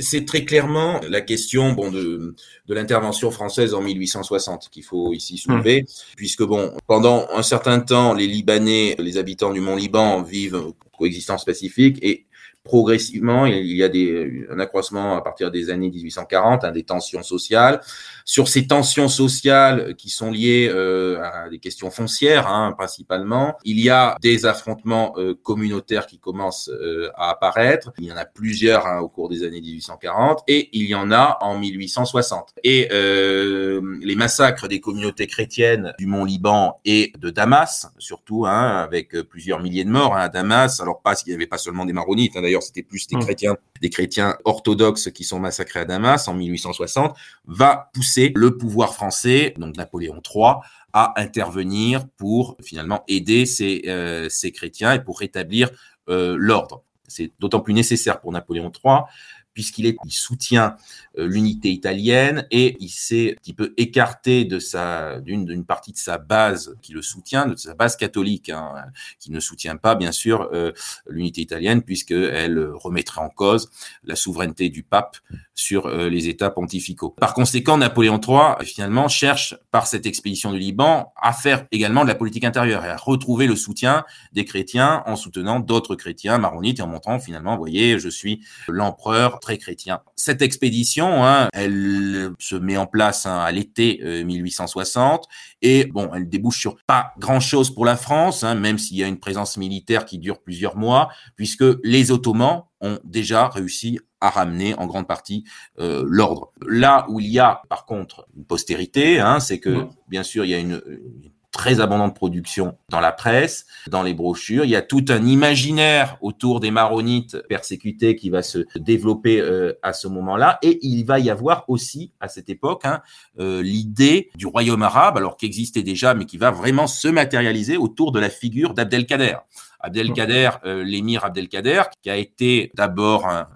C'est très clairement la question bon, de, de l'intervention française en 1860 qu'il faut ici soulever, mmh. puisque bon, pendant un certain temps, les Libanais, les habitants du Mont Liban vivent coexistence pacifique et progressivement, il y a des, un accroissement à partir des années 1840, hein, des tensions sociales. Sur ces tensions sociales qui sont liées euh, à des questions foncières, hein, principalement, il y a des affrontements euh, communautaires qui commencent euh, à apparaître. Il y en a plusieurs hein, au cours des années 1840 et il y en a en 1860. Et les massacres des communautés chrétiennes du Mont Liban et de Damas, surtout, hein, avec plusieurs milliers de morts hein, à Damas. Alors pas s'il n'y avait pas seulement des maronites, hein, d'ailleurs c'était plus des mmh. chrétiens, des chrétiens orthodoxes qui sont massacrés à Damas en 1860, va pousser le pouvoir français, donc Napoléon III, à intervenir pour finalement aider ces, euh, ces chrétiens et pour rétablir euh, l'ordre. C'est d'autant plus nécessaire pour Napoléon III puisqu'il il soutient euh, l'unité italienne et il s'est un petit peu écarté de sa, d'une, d'une partie de sa base qui le soutient, de sa base catholique, hein, qui ne soutient pas, bien sûr, euh, l'unité italienne, puisqu'elle remettrait en cause la souveraineté du pape sur euh, les États pontificaux. Par conséquent, Napoléon III, finalement, cherche, par cette expédition du Liban, à faire également de la politique intérieure et à retrouver le soutien des chrétiens en soutenant d'autres chrétiens maronites et en montrant, finalement, vous voyez, je suis l'empereur très chrétien. Cette expédition, hein, elle se met en place hein, à l'été 1860 euh, et bon, elle débouche sur pas grand-chose pour la France, hein, même s'il y a une présence militaire qui dure plusieurs mois, puisque les Ottomans ont déjà réussi à ramener en grande partie euh, l'ordre. Là où il y a par contre une postérité, hein, c'est que bien sûr il y a une, une très abondante production dans la presse, dans les brochures. Il y a tout un imaginaire autour des maronites persécutés qui va se développer euh, à ce moment-là. Et il va y avoir aussi, à cette époque, hein, euh, l'idée du royaume arabe, alors qui existait déjà, mais qui va vraiment se matérialiser autour de la figure d'Abdelkader. Abdelkader, euh, l'émir Abdelkader, qui a été d'abord un,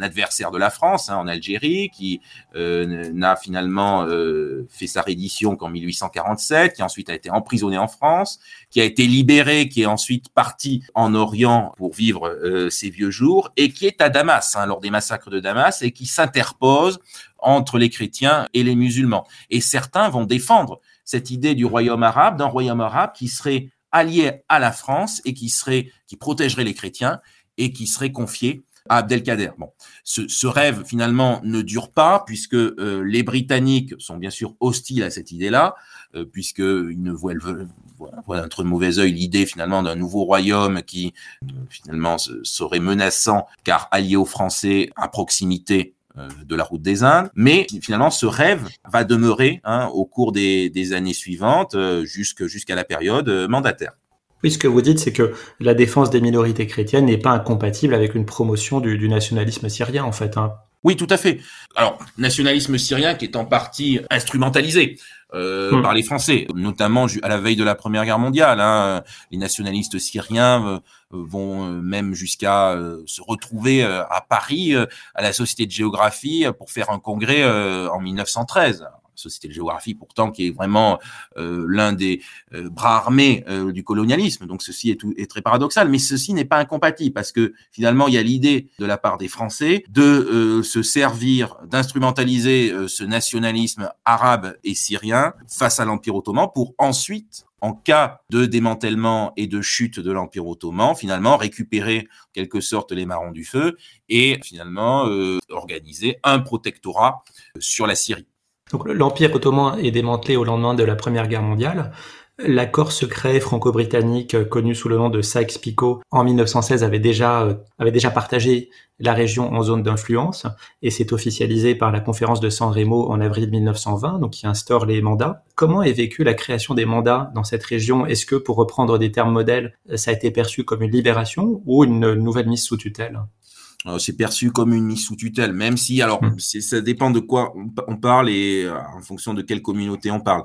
adversaire de la France hein, en Algérie, qui euh, n'a finalement euh, fait sa reddition qu'en 1847, qui ensuite a été emprisonné en France, qui a été libéré, qui est ensuite parti en Orient pour vivre ses vieux jours, et qui est à Damas hein, lors des massacres de Damas, et qui s'interpose entre les chrétiens et les musulmans. Et certains vont défendre cette idée du royaume arabe, d'un royaume arabe qui serait allié à la France et qui serait, qui protégerait les chrétiens et qui serait confié à Abdelkader. Bon, ce, rêve finalement ne dure pas puisque euh, les Britanniques sont bien sûr hostiles à cette idée-là, euh, puisqu'ils ne voient, voient, d'un trop mauvais œil l'idée finalement d'un nouveau royaume qui euh, finalement serait menaçant car allié aux Français à proximité de la route des Indes. Mais finalement, ce rêve va demeurer hein, au cours des, des années suivantes jusqu'à la période mandataire. Oui, ce que vous dites, c'est que la défense des minorités chrétiennes n'est pas incompatible avec une promotion du, du nationalisme syrien, en fait. Hein. Oui, tout à fait. Alors, nationalisme syrien qui est en partie instrumentalisé. Euh, hmm. par les Français, notamment à la veille de la Première Guerre mondiale. Hein, les nationalistes syriens euh, vont euh, même jusqu'à se retrouver à Paris, à la Société de géographie, pour faire un congrès en 1913. Société de géographie pourtant qui est vraiment euh, l'un des euh, bras armés euh, du colonialisme. Donc ceci est, tout, est très paradoxal, mais ceci n'est pas incompatible parce que finalement il y a l'idée de la part des Français de se servir, d'instrumentaliser ce nationalisme arabe et syrien face à l'Empire ottoman pour ensuite en cas de démantèlement et de chute de l'Empire ottoman, finalement récupérer en quelque sorte les marrons du feu et finalement organiser un protectorat sur la Syrie. Donc l'Empire ottoman est démantelé au lendemain de la Première Guerre mondiale. L'accord secret franco-britannique euh, connu sous le nom de Sykes-Picot en 1916 avait déjà, euh, avait déjà partagé la région en zone d'influence et s'est officialisé par la conférence de San Remo en avril 1920, donc qui instaure les mandats. Comment est vécue la création des mandats dans cette région? Est-ce que, pour reprendre des termes modèles, ça a été perçu comme une libération ou une nouvelle mise sous tutelle? Euh, c'est perçu comme une mise sous tutelle, même si, alors, mmh. ça dépend de quoi on, parle et euh, en fonction de quelle communauté on parle.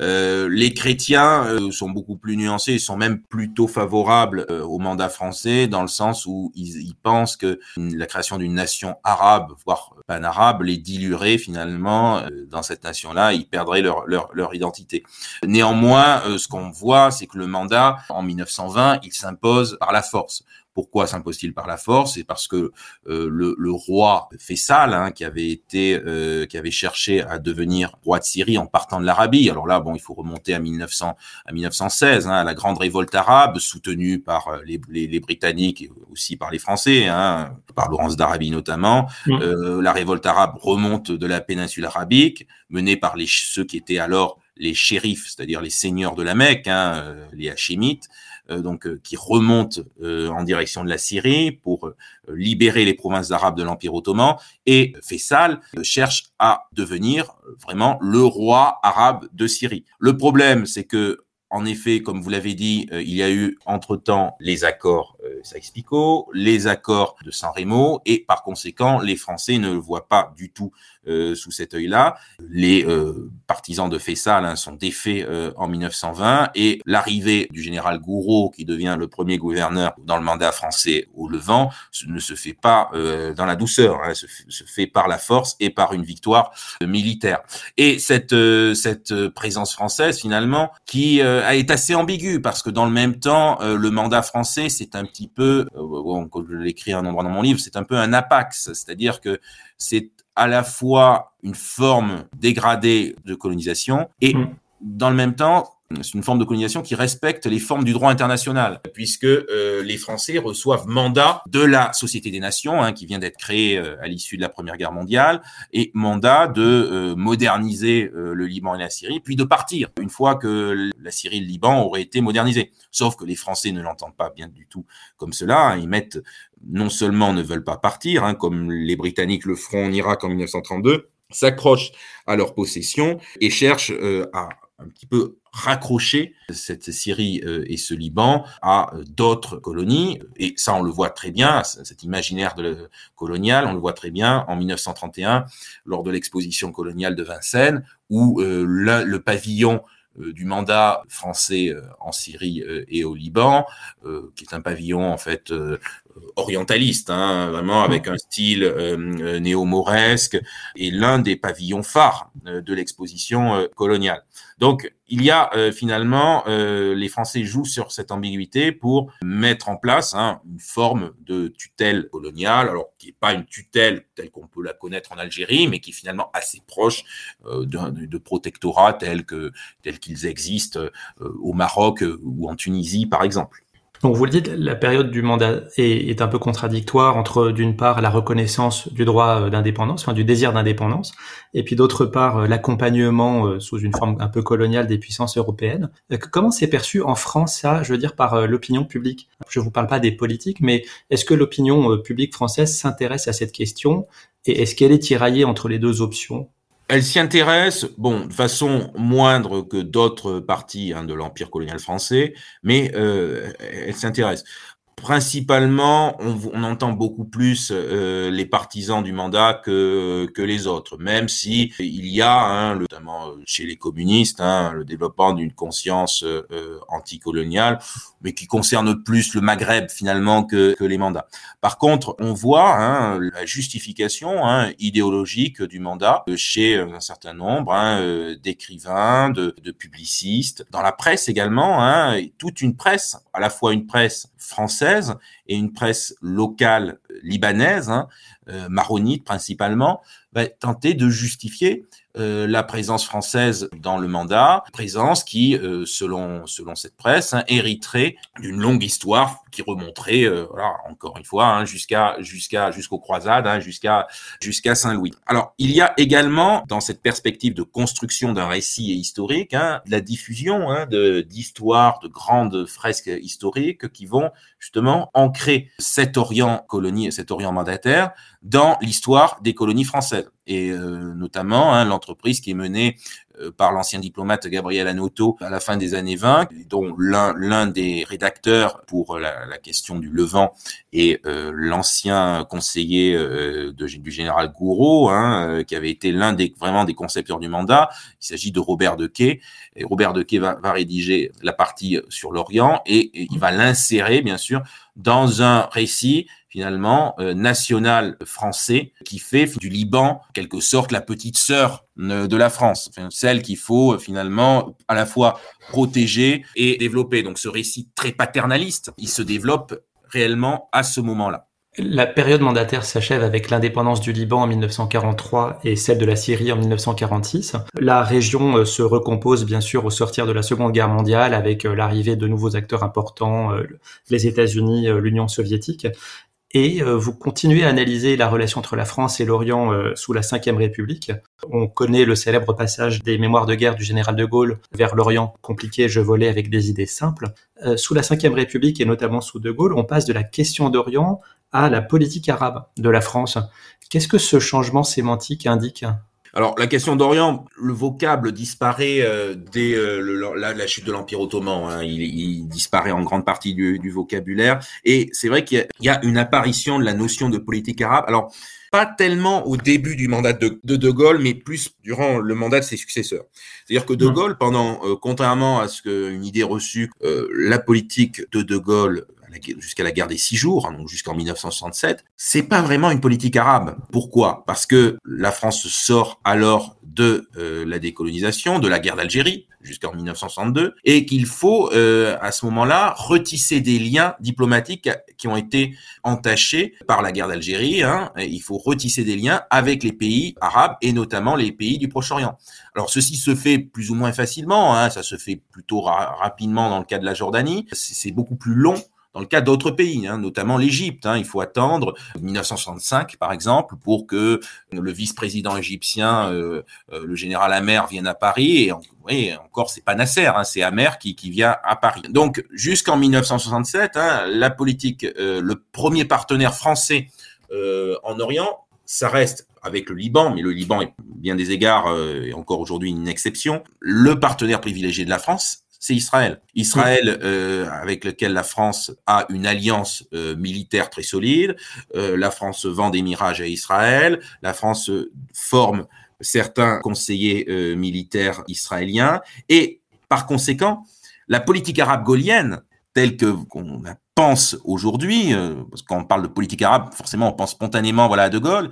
Euh, les chrétiens euh, sont beaucoup plus nuancés, ils sont même plutôt favorables au mandat français dans le sens où ils, ils pensent que la création d'une nation arabe, voire pan-arabe, les diluerait finalement dans cette nation-là, ils perdraient leur, leur, leur identité. Néanmoins, ce qu'on voit, c'est que le mandat, en 1920, il s'impose par la force. Pourquoi s'impose-t-il par la force? C'est parce que euh, le, le, roi Faisal, hein, qui avait été, euh, qui avait cherché à devenir roi de Syrie en partant de l'Arabie. Alors là, bon, il faut remonter à 1900, à 1916, hein, à la grande révolte arabe, soutenue par euh, les, les, les, Britanniques et aussi par les Français, hein, par Laurence d'Arabie notamment. Mmh. Euh, la révolte arabe remonte de la péninsule arabique, menée par les, ceux qui étaient alors les shérifs, c'est-à-dire les seigneurs de la Mecque, hein, les Hachémites, donc euh, qui remonte euh, en direction de la Syrie pour libérer les provinces arabes de l'Empire ottoman. Et Faisal cherche à devenir vraiment le roi arabe de Syrie. Le problème, c'est que en effet, comme vous l'avez dit, il y a eu entre-temps les accords euh, les accords de San Remo, et par conséquent, les Français ne le voient pas du tout euh, sous cet œil-là. Les euh, partisans de Fessal hein, sont défaits euh, en 1920 et l'arrivée du général Gouraud, qui devient le premier gouverneur dans le mandat français au Levant, ne se fait pas euh, dans la douceur, hein, se, fait par la force et par une victoire militaire. Et cette, cette présence française, finalement, qui est assez ambiguë, parce que dans le même temps, le mandat français, c'est un petit peu, bon, je l'écris un endroit dans mon livre, c'est un peu un apax, c'est-à-dire que c'est à la fois une forme dégradée de colonisation et mmh. dans le même temps, c'est une forme de colonisation qui respecte les formes du droit international, puisque euh, les Français reçoivent mandat de la Société des Nations, hein, qui vient d'être créée euh, à l'issue de la Première Guerre mondiale, et mandat de euh, moderniser le Liban et la Syrie, puis de partir une fois que la Syrie et le Liban auraient été modernisés. Sauf que les Français ne l'entendent pas bien du tout comme cela. Hein. Ils mettent non seulement ne veulent pas partir, hein, comme les Britanniques le feront en Irak en 1932, s'accrochent à leur possession et cherchent à un petit peu raccrocher cette Syrie euh, et ce Liban à euh, d'autres colonies. Et ça, on le voit très bien, cet imaginaire de colonial, on le voit très bien en 1931, lors de l'exposition coloniale de Vincennes, où euh, le pavillon du mandat français en Syrie et au Liban, qui est un pavillon en fait orientaliste, hein, vraiment avec un style néo-mauresque, et l'un des pavillons phares de l'exposition coloniale. Donc, il y a euh, finalement, euh, les Français jouent sur cette ambiguïté pour mettre en place hein, une forme de tutelle coloniale, alors qui n'est pas une tutelle telle qu'on peut la connaître en Algérie, mais qui est finalement assez proche euh, de, protectorats tels qu'ils existent au Maroc ou en Tunisie, par exemple. Donc vous le dites, la période du mandat est, un peu contradictoire entre d'une part la reconnaissance du droit euh, d'indépendance, enfin du désir d'indépendance, et puis d'autre part euh, l'accompagnement euh, sous une forme un peu coloniale des puissances européennes. Comment c'est perçu en France ça, je veux dire par l'opinion publique? Je vous parle pas des politiques, mais est-ce que l'opinion publique française s'intéresse à cette question? Et est-ce qu'elle est tiraillée entre les deux options? Elle s'y intéresse, bon, de façon moindre que d'autres parties hein, de l'Empire colonial français, mais euh, elle s'intéresse. Principalement, on, entend beaucoup plus euh, les partisans du mandat que, que les autres, même si il y a, hein, notamment chez les communistes, hein, le développement d'une conscience euh, anticoloniale, mais qui concerne plus le Maghreb finalement que, que les mandats. Par contre, on voit hein, la justification hein, idéologique du mandat chez un certain nombre hein, euh, d'écrivains, de, de, publicistes, dans la presse également, hein, toute une presse, à la fois une presse française et une presse locale libanaise, hein, euh, maronite principalement, va tenter de justifier euh, la présence française dans le mandat, présence qui, euh, selon selon cette presse, hein, hériterait d'une longue histoire qui remonterait, euh, voilà, encore une fois, hein, jusqu'à jusqu'à jusqu'aux croisades, hein, jusqu'à jusqu'à Saint-Louis. Alors, il y a également dans cette perspective de construction d'un récit historique, hein, la diffusion hein, de d'histoires, de grandes fresques historiques qui vont justement ancrer cet Orient colonie, cet Orient mandataire dans l'histoire des colonies françaises et euh, notamment hein, l'entreprise qui est menée par l'ancien diplomate Gabriel Anoto à la fin des années 20, dont l'un l'un des rédacteurs pour la, la, question du Levant est euh, l'ancien conseiller de, du général Gouraud, hein, qui avait été l'un des vraiment des concepteurs du mandat. Il s'agit de Robert Dequet. Et Robert Dequet va, va rédiger la partie sur l'Orient et, et il va l'insérer bien sûr dans un récit finalement euh, national français qui fait du Liban quelque sorte la petite sœur euh, de la France, celle qu'il faut euh, finalement à la fois protéger et développer. Donc ce récit très paternaliste, il se développe réellement à ce moment-là. La période mandataire s'achève avec l'indépendance du Liban en 1943 et celle de la Syrie en 1946. La région se recompose bien sûr au sortir de la Seconde Guerre mondiale avec l'arrivée de nouveaux acteurs importants, les États-Unis, l'Union soviétique. Et euh, vous continuez à analyser la relation entre la France et l'Orient euh, sous la Ve République. On connaît le célèbre passage des mémoires de guerre du général de Gaulle vers l'Orient compliqué, je volais avec des idées simples. Euh, sous la Ve République et notamment sous de Gaulle, on passe de la question d'Orient à la politique arabe de la France. Qu'est-ce que ce changement sémantique indique? Alors la question d'Orient, le vocable disparaît euh, dès euh, la, chute de l'Empire ottoman. Hein. il, disparaît en grande partie du, vocabulaire. Et c'est vrai qu'il y, a une apparition de la notion de politique arabe. Alors pas tellement au début du mandat de, de, Gaulle, mais plus durant le mandat de ses successeurs. C'est-à-dire que De mmh. Gaulle, pendant, euh, contrairement à ce qu'une idée reçue, la politique de De Gaulle jusqu'à la guerre des six jours, hein, donc jusqu'en 1967, c'est pas vraiment une politique arabe. Pourquoi? Parce que la France sort alors de euh, la décolonisation, de la guerre d'Algérie jusqu'en 1962, et qu'il faut euh, à ce moment-là retisser des liens diplomatiques qui ont été entachés par la guerre d'Algérie. Hein, il faut retisser des liens avec les pays arabes et notamment les pays du Proche-Orient. Alors ceci se fait plus ou moins facilement, hein, ça se fait plutôt rapidement dans le cas de la Jordanie. C'est beaucoup plus long dans le cas d'autres pays, hein, notamment l'Égypte. Hein, il faut attendre 1965, par exemple, pour que le vice-président égyptien, euh, euh, le général Amer, vienne à Paris. Et oui, encore, c'est pas Nasser, hein, c'est Amer qui, vient à Paris. Donc, jusqu'en 1967, hein, la politique, euh, le premier partenaire français en Orient, ça reste avec le Liban, mais le Liban est bien des égards, et encore aujourd'hui une exception, le partenaire privilégié de la France, c'est Israël. Israël euh, avec lequel la France a une alliance euh, militaire très solide. Euh, la France vend des mirages à Israël. La France forme certains conseillers militaires israéliens. Et par conséquent, la politique arabe gaulienne, telle que qu'on pense aujourd'hui, parce qu'on parle de politique arabe, forcément on pense spontanément voilà à De Gaulle,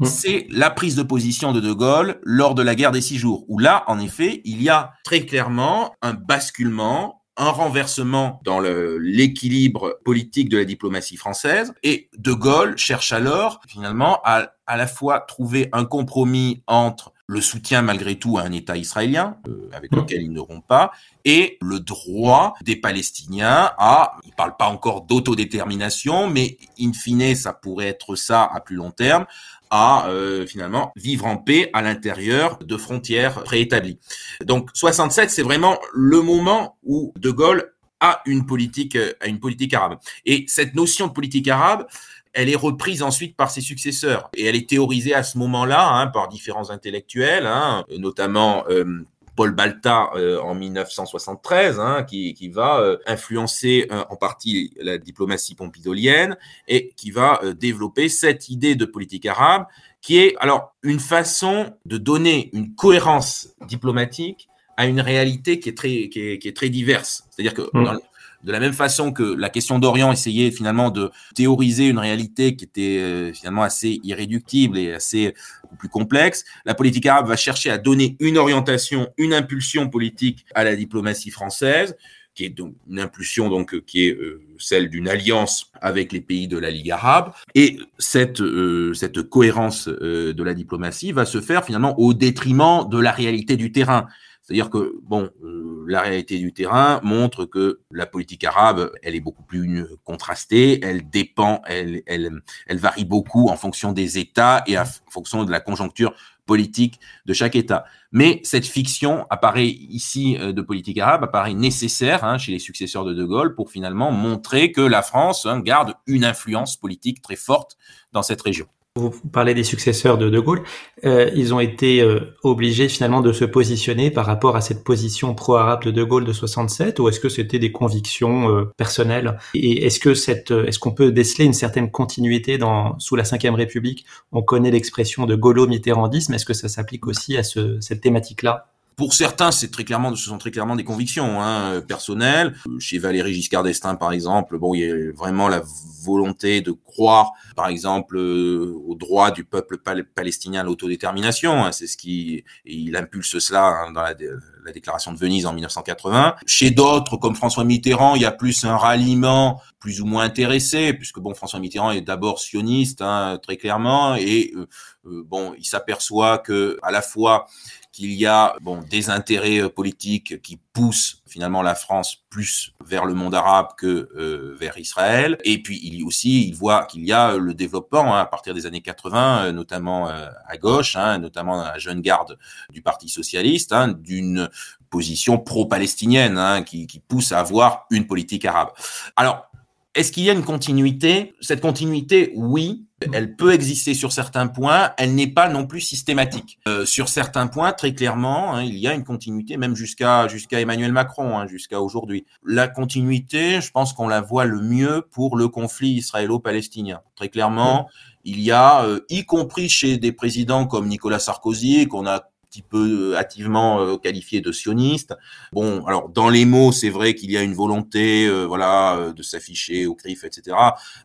Mmh. c'est la prise de position de De Gaulle lors de la guerre des six jours, où là, en effet, il y a très clairement un basculement, un renversement dans l'équilibre politique de la diplomatie française, et De Gaulle cherche alors, finalement, à à la fois trouver un compromis entre le soutien malgré tout à un État israélien, euh, avec mmh. lequel ils n'auront pas, et le droit des Palestiniens à, il ne parle pas encore d'autodétermination, mais in fine, ça pourrait être ça à plus long terme, à euh, finalement vivre en paix à l'intérieur de frontières préétablies. Donc 67, c'est vraiment le moment où De Gaulle a une politique, a une politique arabe. Et cette notion de politique arabe, elle est reprise ensuite par ses successeurs. Et elle est théorisée à ce moment-là hein, par différents intellectuels, hein, notamment euh, Paul Balta euh, en 1973, hein, qui, qui, va euh, influencer euh, en partie la diplomatie pompidolienne et qui va développer cette idée de politique arabe, qui est alors une façon de donner une cohérence diplomatique à une réalité qui est très, qui est, qui est très diverse. C'est-à-dire que mmh. dans, de la même façon que la question d'Orient essayait finalement de théoriser une réalité qui était euh, finalement assez irréductible et assez plus complexe, la politique arabe va chercher à donner une orientation, une impulsion politique à la diplomatie française, qui est donc une impulsion donc qui est euh, celle d'une alliance avec les pays de la Ligue arabe. Et cette euh, cette cohérence de la diplomatie va se faire finalement au détriment de la réalité du terrain. C'est-à-dire que, bon, euh, la réalité du terrain montre que la politique arabe, elle est beaucoup plus contrastée, elle dépend, elle, varie beaucoup en fonction des États et en fonction de la conjoncture politique de chaque État. Mais cette fiction apparaît ici euh, de politique arabe, apparaît nécessaire hein, chez les successeurs de De Gaulle pour finalement montrer que la France hein, garde une influence politique très forte dans cette région. Vous parlez des successeurs de De Gaulle. Euh, ils ont été euh, obligés finalement de se positionner par rapport à cette position pro-arabe de De Gaulle de 67 ou est-ce que c'était des convictions euh, personnelles? Et est-ce que cette, est-ce qu'on peut déceler une certaine continuité dans sous la Ve République? On connaît l'expression de Gaulo-mitterrandisme. Est-ce que ça s'applique aussi à ce, cette thématique-là? Pour certains, c'est très clairement, ce sont très clairement des convictions hein, personnelles. Chez Valéry Giscard d'Estaing, par exemple, bon, il y a vraiment la volonté de croire, par exemple, euh, au droit du peuple palestinien à l'autodétermination. Hein, c'est ce qui, il impulse cela hein, dans la, la, déclaration de Venise en 1980. Chez d'autres, comme François Mitterrand, il y a plus un ralliement plus ou moins intéressé, puisque bon, François Mitterrand est d'abord sioniste, très clairement, et euh, euh, bon, il s'aperçoit que à la fois qu'il y a bon des intérêts euh, politiques qui poussent finalement la France plus vers le monde arabe que euh, vers Israël. Et puis il y aussi, il voit qu'il y a le développement hein, à partir des années 80, euh, notamment à gauche, hein, notamment à la jeune garde du Parti socialiste, hein, d'une position pro-palestinienne hein, qui, qui pousse à avoir une politique arabe. Alors est-ce qu'il y a une continuité? Cette continuité, oui, elle peut exister sur certains points, elle n'est pas non plus systématique. Euh, sur certains points, très clairement, hein, il y a une continuité, même jusqu'à jusqu'à Emmanuel Macron, hein, jusqu'à aujourd'hui. La continuité, je pense qu'on la voit le mieux pour le conflit israélo-palestinien. Très clairement, il y a, euh, y compris chez des présidents comme Nicolas Sarkozy, qu'on a petit peu euh, hâtivement euh, qualifié de sioniste. Bon, alors dans les mots, c'est vrai qu'il y a une volonté, euh, voilà, de s'afficher au CRIF, etc.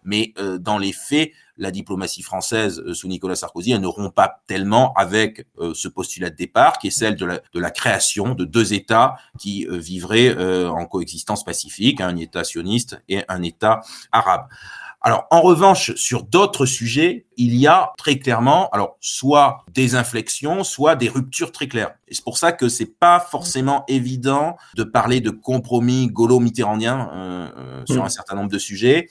Mais dans les faits, la diplomatie française sous Nicolas Sarkozy, elle ne rompt pas tellement avec ce postulat de départ, qui est celle de la, de la création de deux États qui vivraient en coexistence pacifique, un État sioniste et un État arabe. Alors, en revanche, sur d'autres sujets, il y a très clairement, alors, soit des inflexions, soit des ruptures très claires. Et c'est pour ça que c'est pas forcément évident de parler de compromis gaulo-mitterrandien euh, euh, sur mm. un certain nombre de sujets.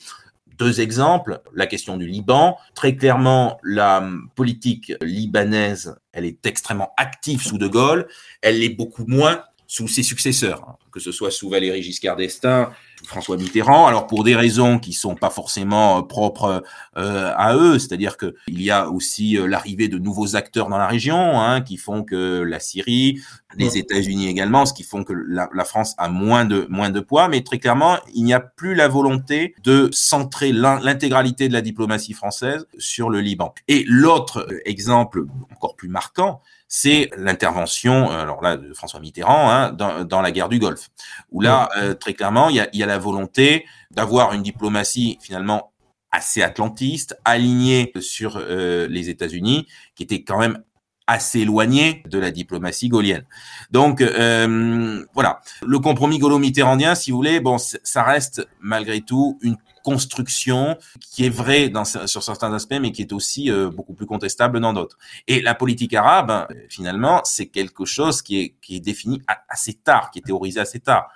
Deux exemples, la question du Liban. Très clairement, la politique libanaise, elle est extrêmement active sous De Gaulle. Elle l'est beaucoup moins sous ses successeurs, hein, que ce soit sous Valéry Giscard d'Estaing, François Mitterrand. Alors pour des raisons qui sont pas forcément euh, propres euh, à eux, c'est-à-dire que il y a aussi euh, l'arrivée de nouveaux acteurs dans la région, hein, qui font que la Syrie, les États-Unis également, ce qui font que la, la, France a moins de moins de poids. Mais très clairement, il n'y a plus la volonté de centrer l'intégralité de la diplomatie française sur le Liban. Et l'autre exemple encore plus marquant, c'est l'intervention, alors là, de François Mitterrand, hein, dans, dans, la guerre du Golfe, où là, euh, très clairement, il y a, y a la volonté d'avoir une diplomatie finalement assez atlantiste, alignée sur euh, les États-Unis, qui était quand même assez éloignée de la diplomatie gaulienne. Donc euh, voilà, le compromis gaulo-mitterrandien, si vous voulez, bon, ça reste malgré tout une construction qui est vraie sur certains aspects, mais qui est aussi euh, beaucoup plus contestable dans d'autres. Et la politique arabe, finalement, c'est quelque chose qui est défini assez tard, qui est théorisé assez tard.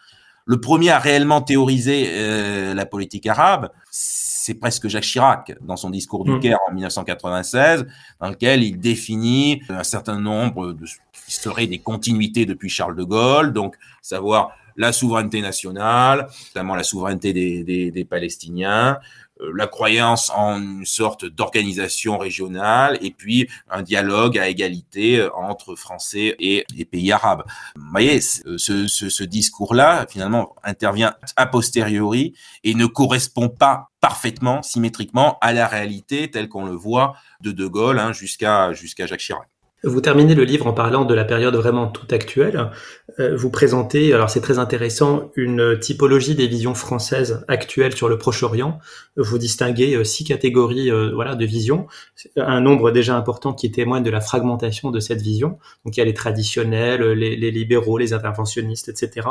Le premier à réellement théoriser euh, la politique arabe, c'est presque Jacques Chirac dans son discours du mmh. Caire en 1996, dans lequel il définit un certain nombre de qui seraient des continuités depuis Charles de Gaulle, donc savoir la souveraineté nationale, notamment la souveraineté des, des, des Palestiniens, la croyance en une sorte d'organisation régionale et puis un dialogue à égalité entre Français et les pays arabes. Vous voyez, ce, ce, ce discours-là, finalement, intervient a posteriori et ne correspond pas parfaitement, symétriquement à la réalité telle qu'on le voit de De Gaulle hein, jusqu'à jusqu'à Jacques Chirac. Vous terminez le livre en parlant de la période vraiment toute actuelle. Euh, vous présentez, alors c'est très intéressant, une typologie des visions françaises actuelles sur le Proche-Orient. Vous distinguez euh, six catégories euh, voilà, de visions, un nombre déjà important qui témoigne de la fragmentation de cette vision. Donc il y a les traditionnels, les, les libéraux, les interventionnistes, etc.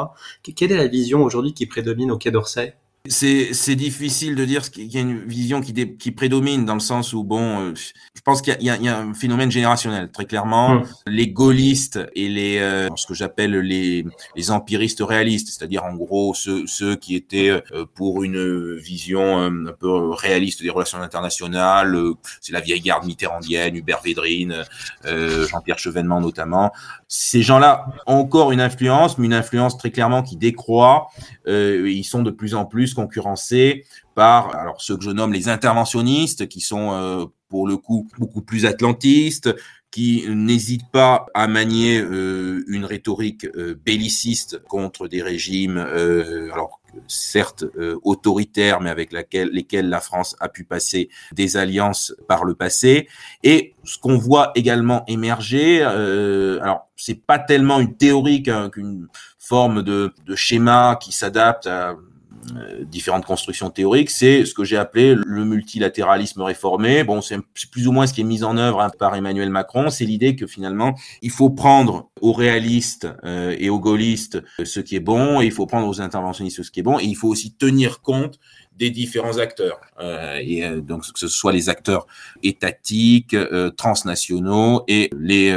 Quelle est la vision aujourd'hui qui prédomine au Quai d'Orsay? C'est difficile de dire qu'il y a une vision qui, qui prédomine dans le sens où, bon, euh, je pense qu'il y, y, a un phénomène générationnel, très clairement. Mmh. Les gaullistes et les, euh, ce que j'appelle les, les empiristes réalistes, c'est-à-dire en gros ceux, ceux qui étaient euh, pour une vision un peu réaliste des relations internationales, c'est la vieille garde mitterrandienne, Hubert Védrine, Jean-Pierre Chevènement notamment. Ces gens-là ont encore une influence, mais une influence très clairement qui décroît. ils sont de plus en plus concurrencés par alors ceux que je nomme les interventionnistes, qui sont euh, pour le coup beaucoup plus atlantistes, qui n'hésitent pas à manier euh, une rhétorique euh, belliciste contre des régimes, alors certes autoritaires, mais avec lesquels la France a pu passer des alliances par le passé. Et ce qu'on voit également émerger, alors c'est pas tellement une théorie qu'une forme de, de schéma qui s'adapte à différentes constructions théoriques, c'est ce que j'ai appelé le multilatéralisme réformé. Bon, c'est plus ou moins ce qui est mis en œuvre hein, par Emmanuel Macron. C'est l'idée que finalement, il faut prendre aux réalistes euh, et aux gaullistes euh, ce qui est bon, et il faut prendre aux interventionnistes ce qui est bon, et il faut aussi tenir compte des différents acteurs. Euh, et donc que ce soit les acteurs étatiques, transnationaux et les,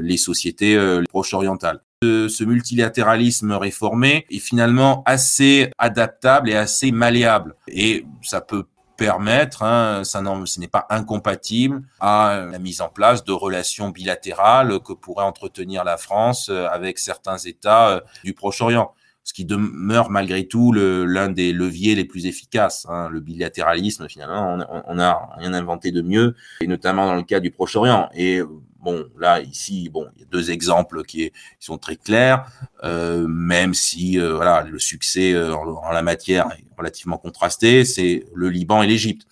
les sociétés proche-orientales ce multilatéralisme réformé est finalement assez adaptable et assez malléable. Et ça peut permettre, hein, ça ce n'est pas incompatible à la mise en place de relations bilatérales que pourrait entretenir la France euh, avec certains États euh, du Proche-Orient ce qui demeure malgré tout l'un des leviers les plus efficaces. Hein. Le bilatéralisme, finalement, on n'a rien inventé de mieux, et notamment dans le cas du Proche-Orient. Et Bon, là, ici, bon, il y a deux exemples qui, sont très clairs, euh, même si euh, voilà, le succès euh, en, la matière est relativement contrasté, c'est le Liban et l'Égypte.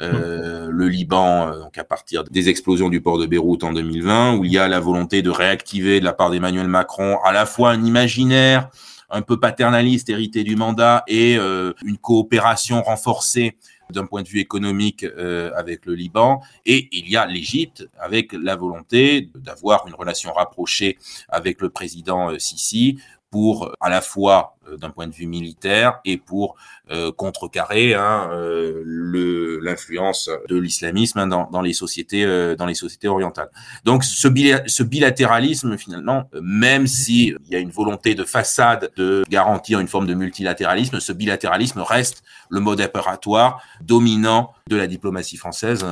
Euh, le Liban, donc à partir des explosions du port de Beyrouth en 2020, où il y a la volonté de réactiver de la part d'Emmanuel Macron à la fois un imaginaire un peu paternaliste hérité du mandat et une coopération renforcée d'un point de vue économique euh, avec le Liban, et il y a l'Égypte avec la volonté d'avoir une relation rapprochée avec le président euh, Sisi pour à la fois euh, d'un point de vue militaire et pour euh, contrecarrer hein, euh, l'influence de l'islamisme hein, dans, dans, les sociétés euh, dans les sociétés orientales. Donc ce, ce bilatéralisme finalement, même si il y a une volonté de façade de garantir une forme de multilatéralisme, ce bilatéralisme reste le mode opératoire dominant de la diplomatie française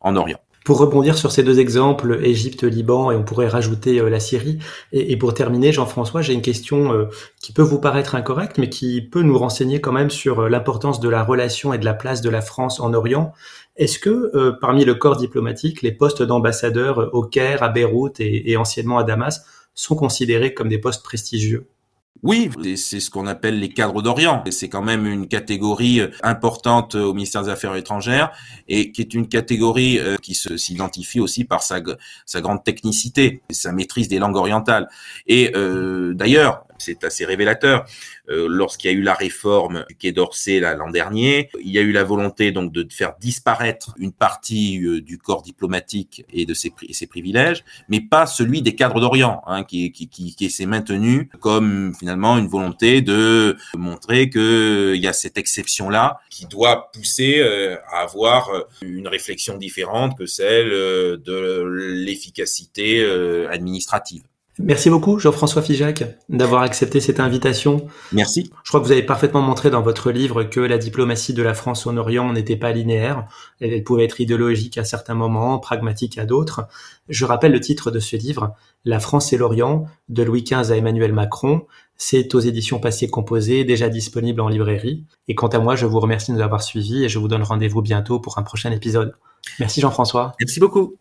en Orient. Pour rebondir sur ces deux exemples, Égypte, Liban, et on pourrait rajouter euh, la Syrie. Et, pour terminer, Jean-François, j'ai une question euh, qui peut vous paraître incorrecte, mais qui peut nous renseigner quand même sur euh, l'importance de la relation et de la place de la France en Orient. Est-ce que parmi le corps diplomatique, les postes d'ambassadeurs au Caire, à Beyrouth et anciennement à Damas sont considérés comme des postes prestigieux? Oui, c'est ce qu'on appelle les cadres d'Orient. C'est quand même une catégorie euh, importante au ministère des Affaires étrangères et qui est une catégorie euh, qui s'identifie aussi par sa, sa grande technicité, sa maîtrise des langues orientales. Et euh, d'ailleurs, c'est assez révélateur. Euh, lorsqu'il y a eu la réforme du Quai d'Orsay l'an dernier, il y a eu la volonté donc de faire disparaître une partie euh, du corps diplomatique et de ses, privilèges, mais pas celui des cadres d'Orient, hein, qui, s'est maintenu comme finalement une volonté de montrer qu'il y a cette exception-là qui doit pousser euh, à avoir une réflexion différente que celle de l'efficacité administrative. Merci beaucoup, Jean-François Figeac, d'avoir accepté cette invitation. Merci. Je crois que vous avez parfaitement montré dans votre livre que la diplomatie de la France en Orient n'était pas linéaire. Elle pouvait être idéologique à certains moments, pragmatique à d'autres. Je rappelle le titre de ce livre, La France et l'Orient, de Louis XV à Emmanuel Macron. C'est aux éditions Passé Composé, déjà disponible en librairie. Et quant à moi, je vous remercie de nous avoir suivis et je vous donne rendez-vous bientôt pour un prochain épisode. Merci Jean-François. Merci beaucoup.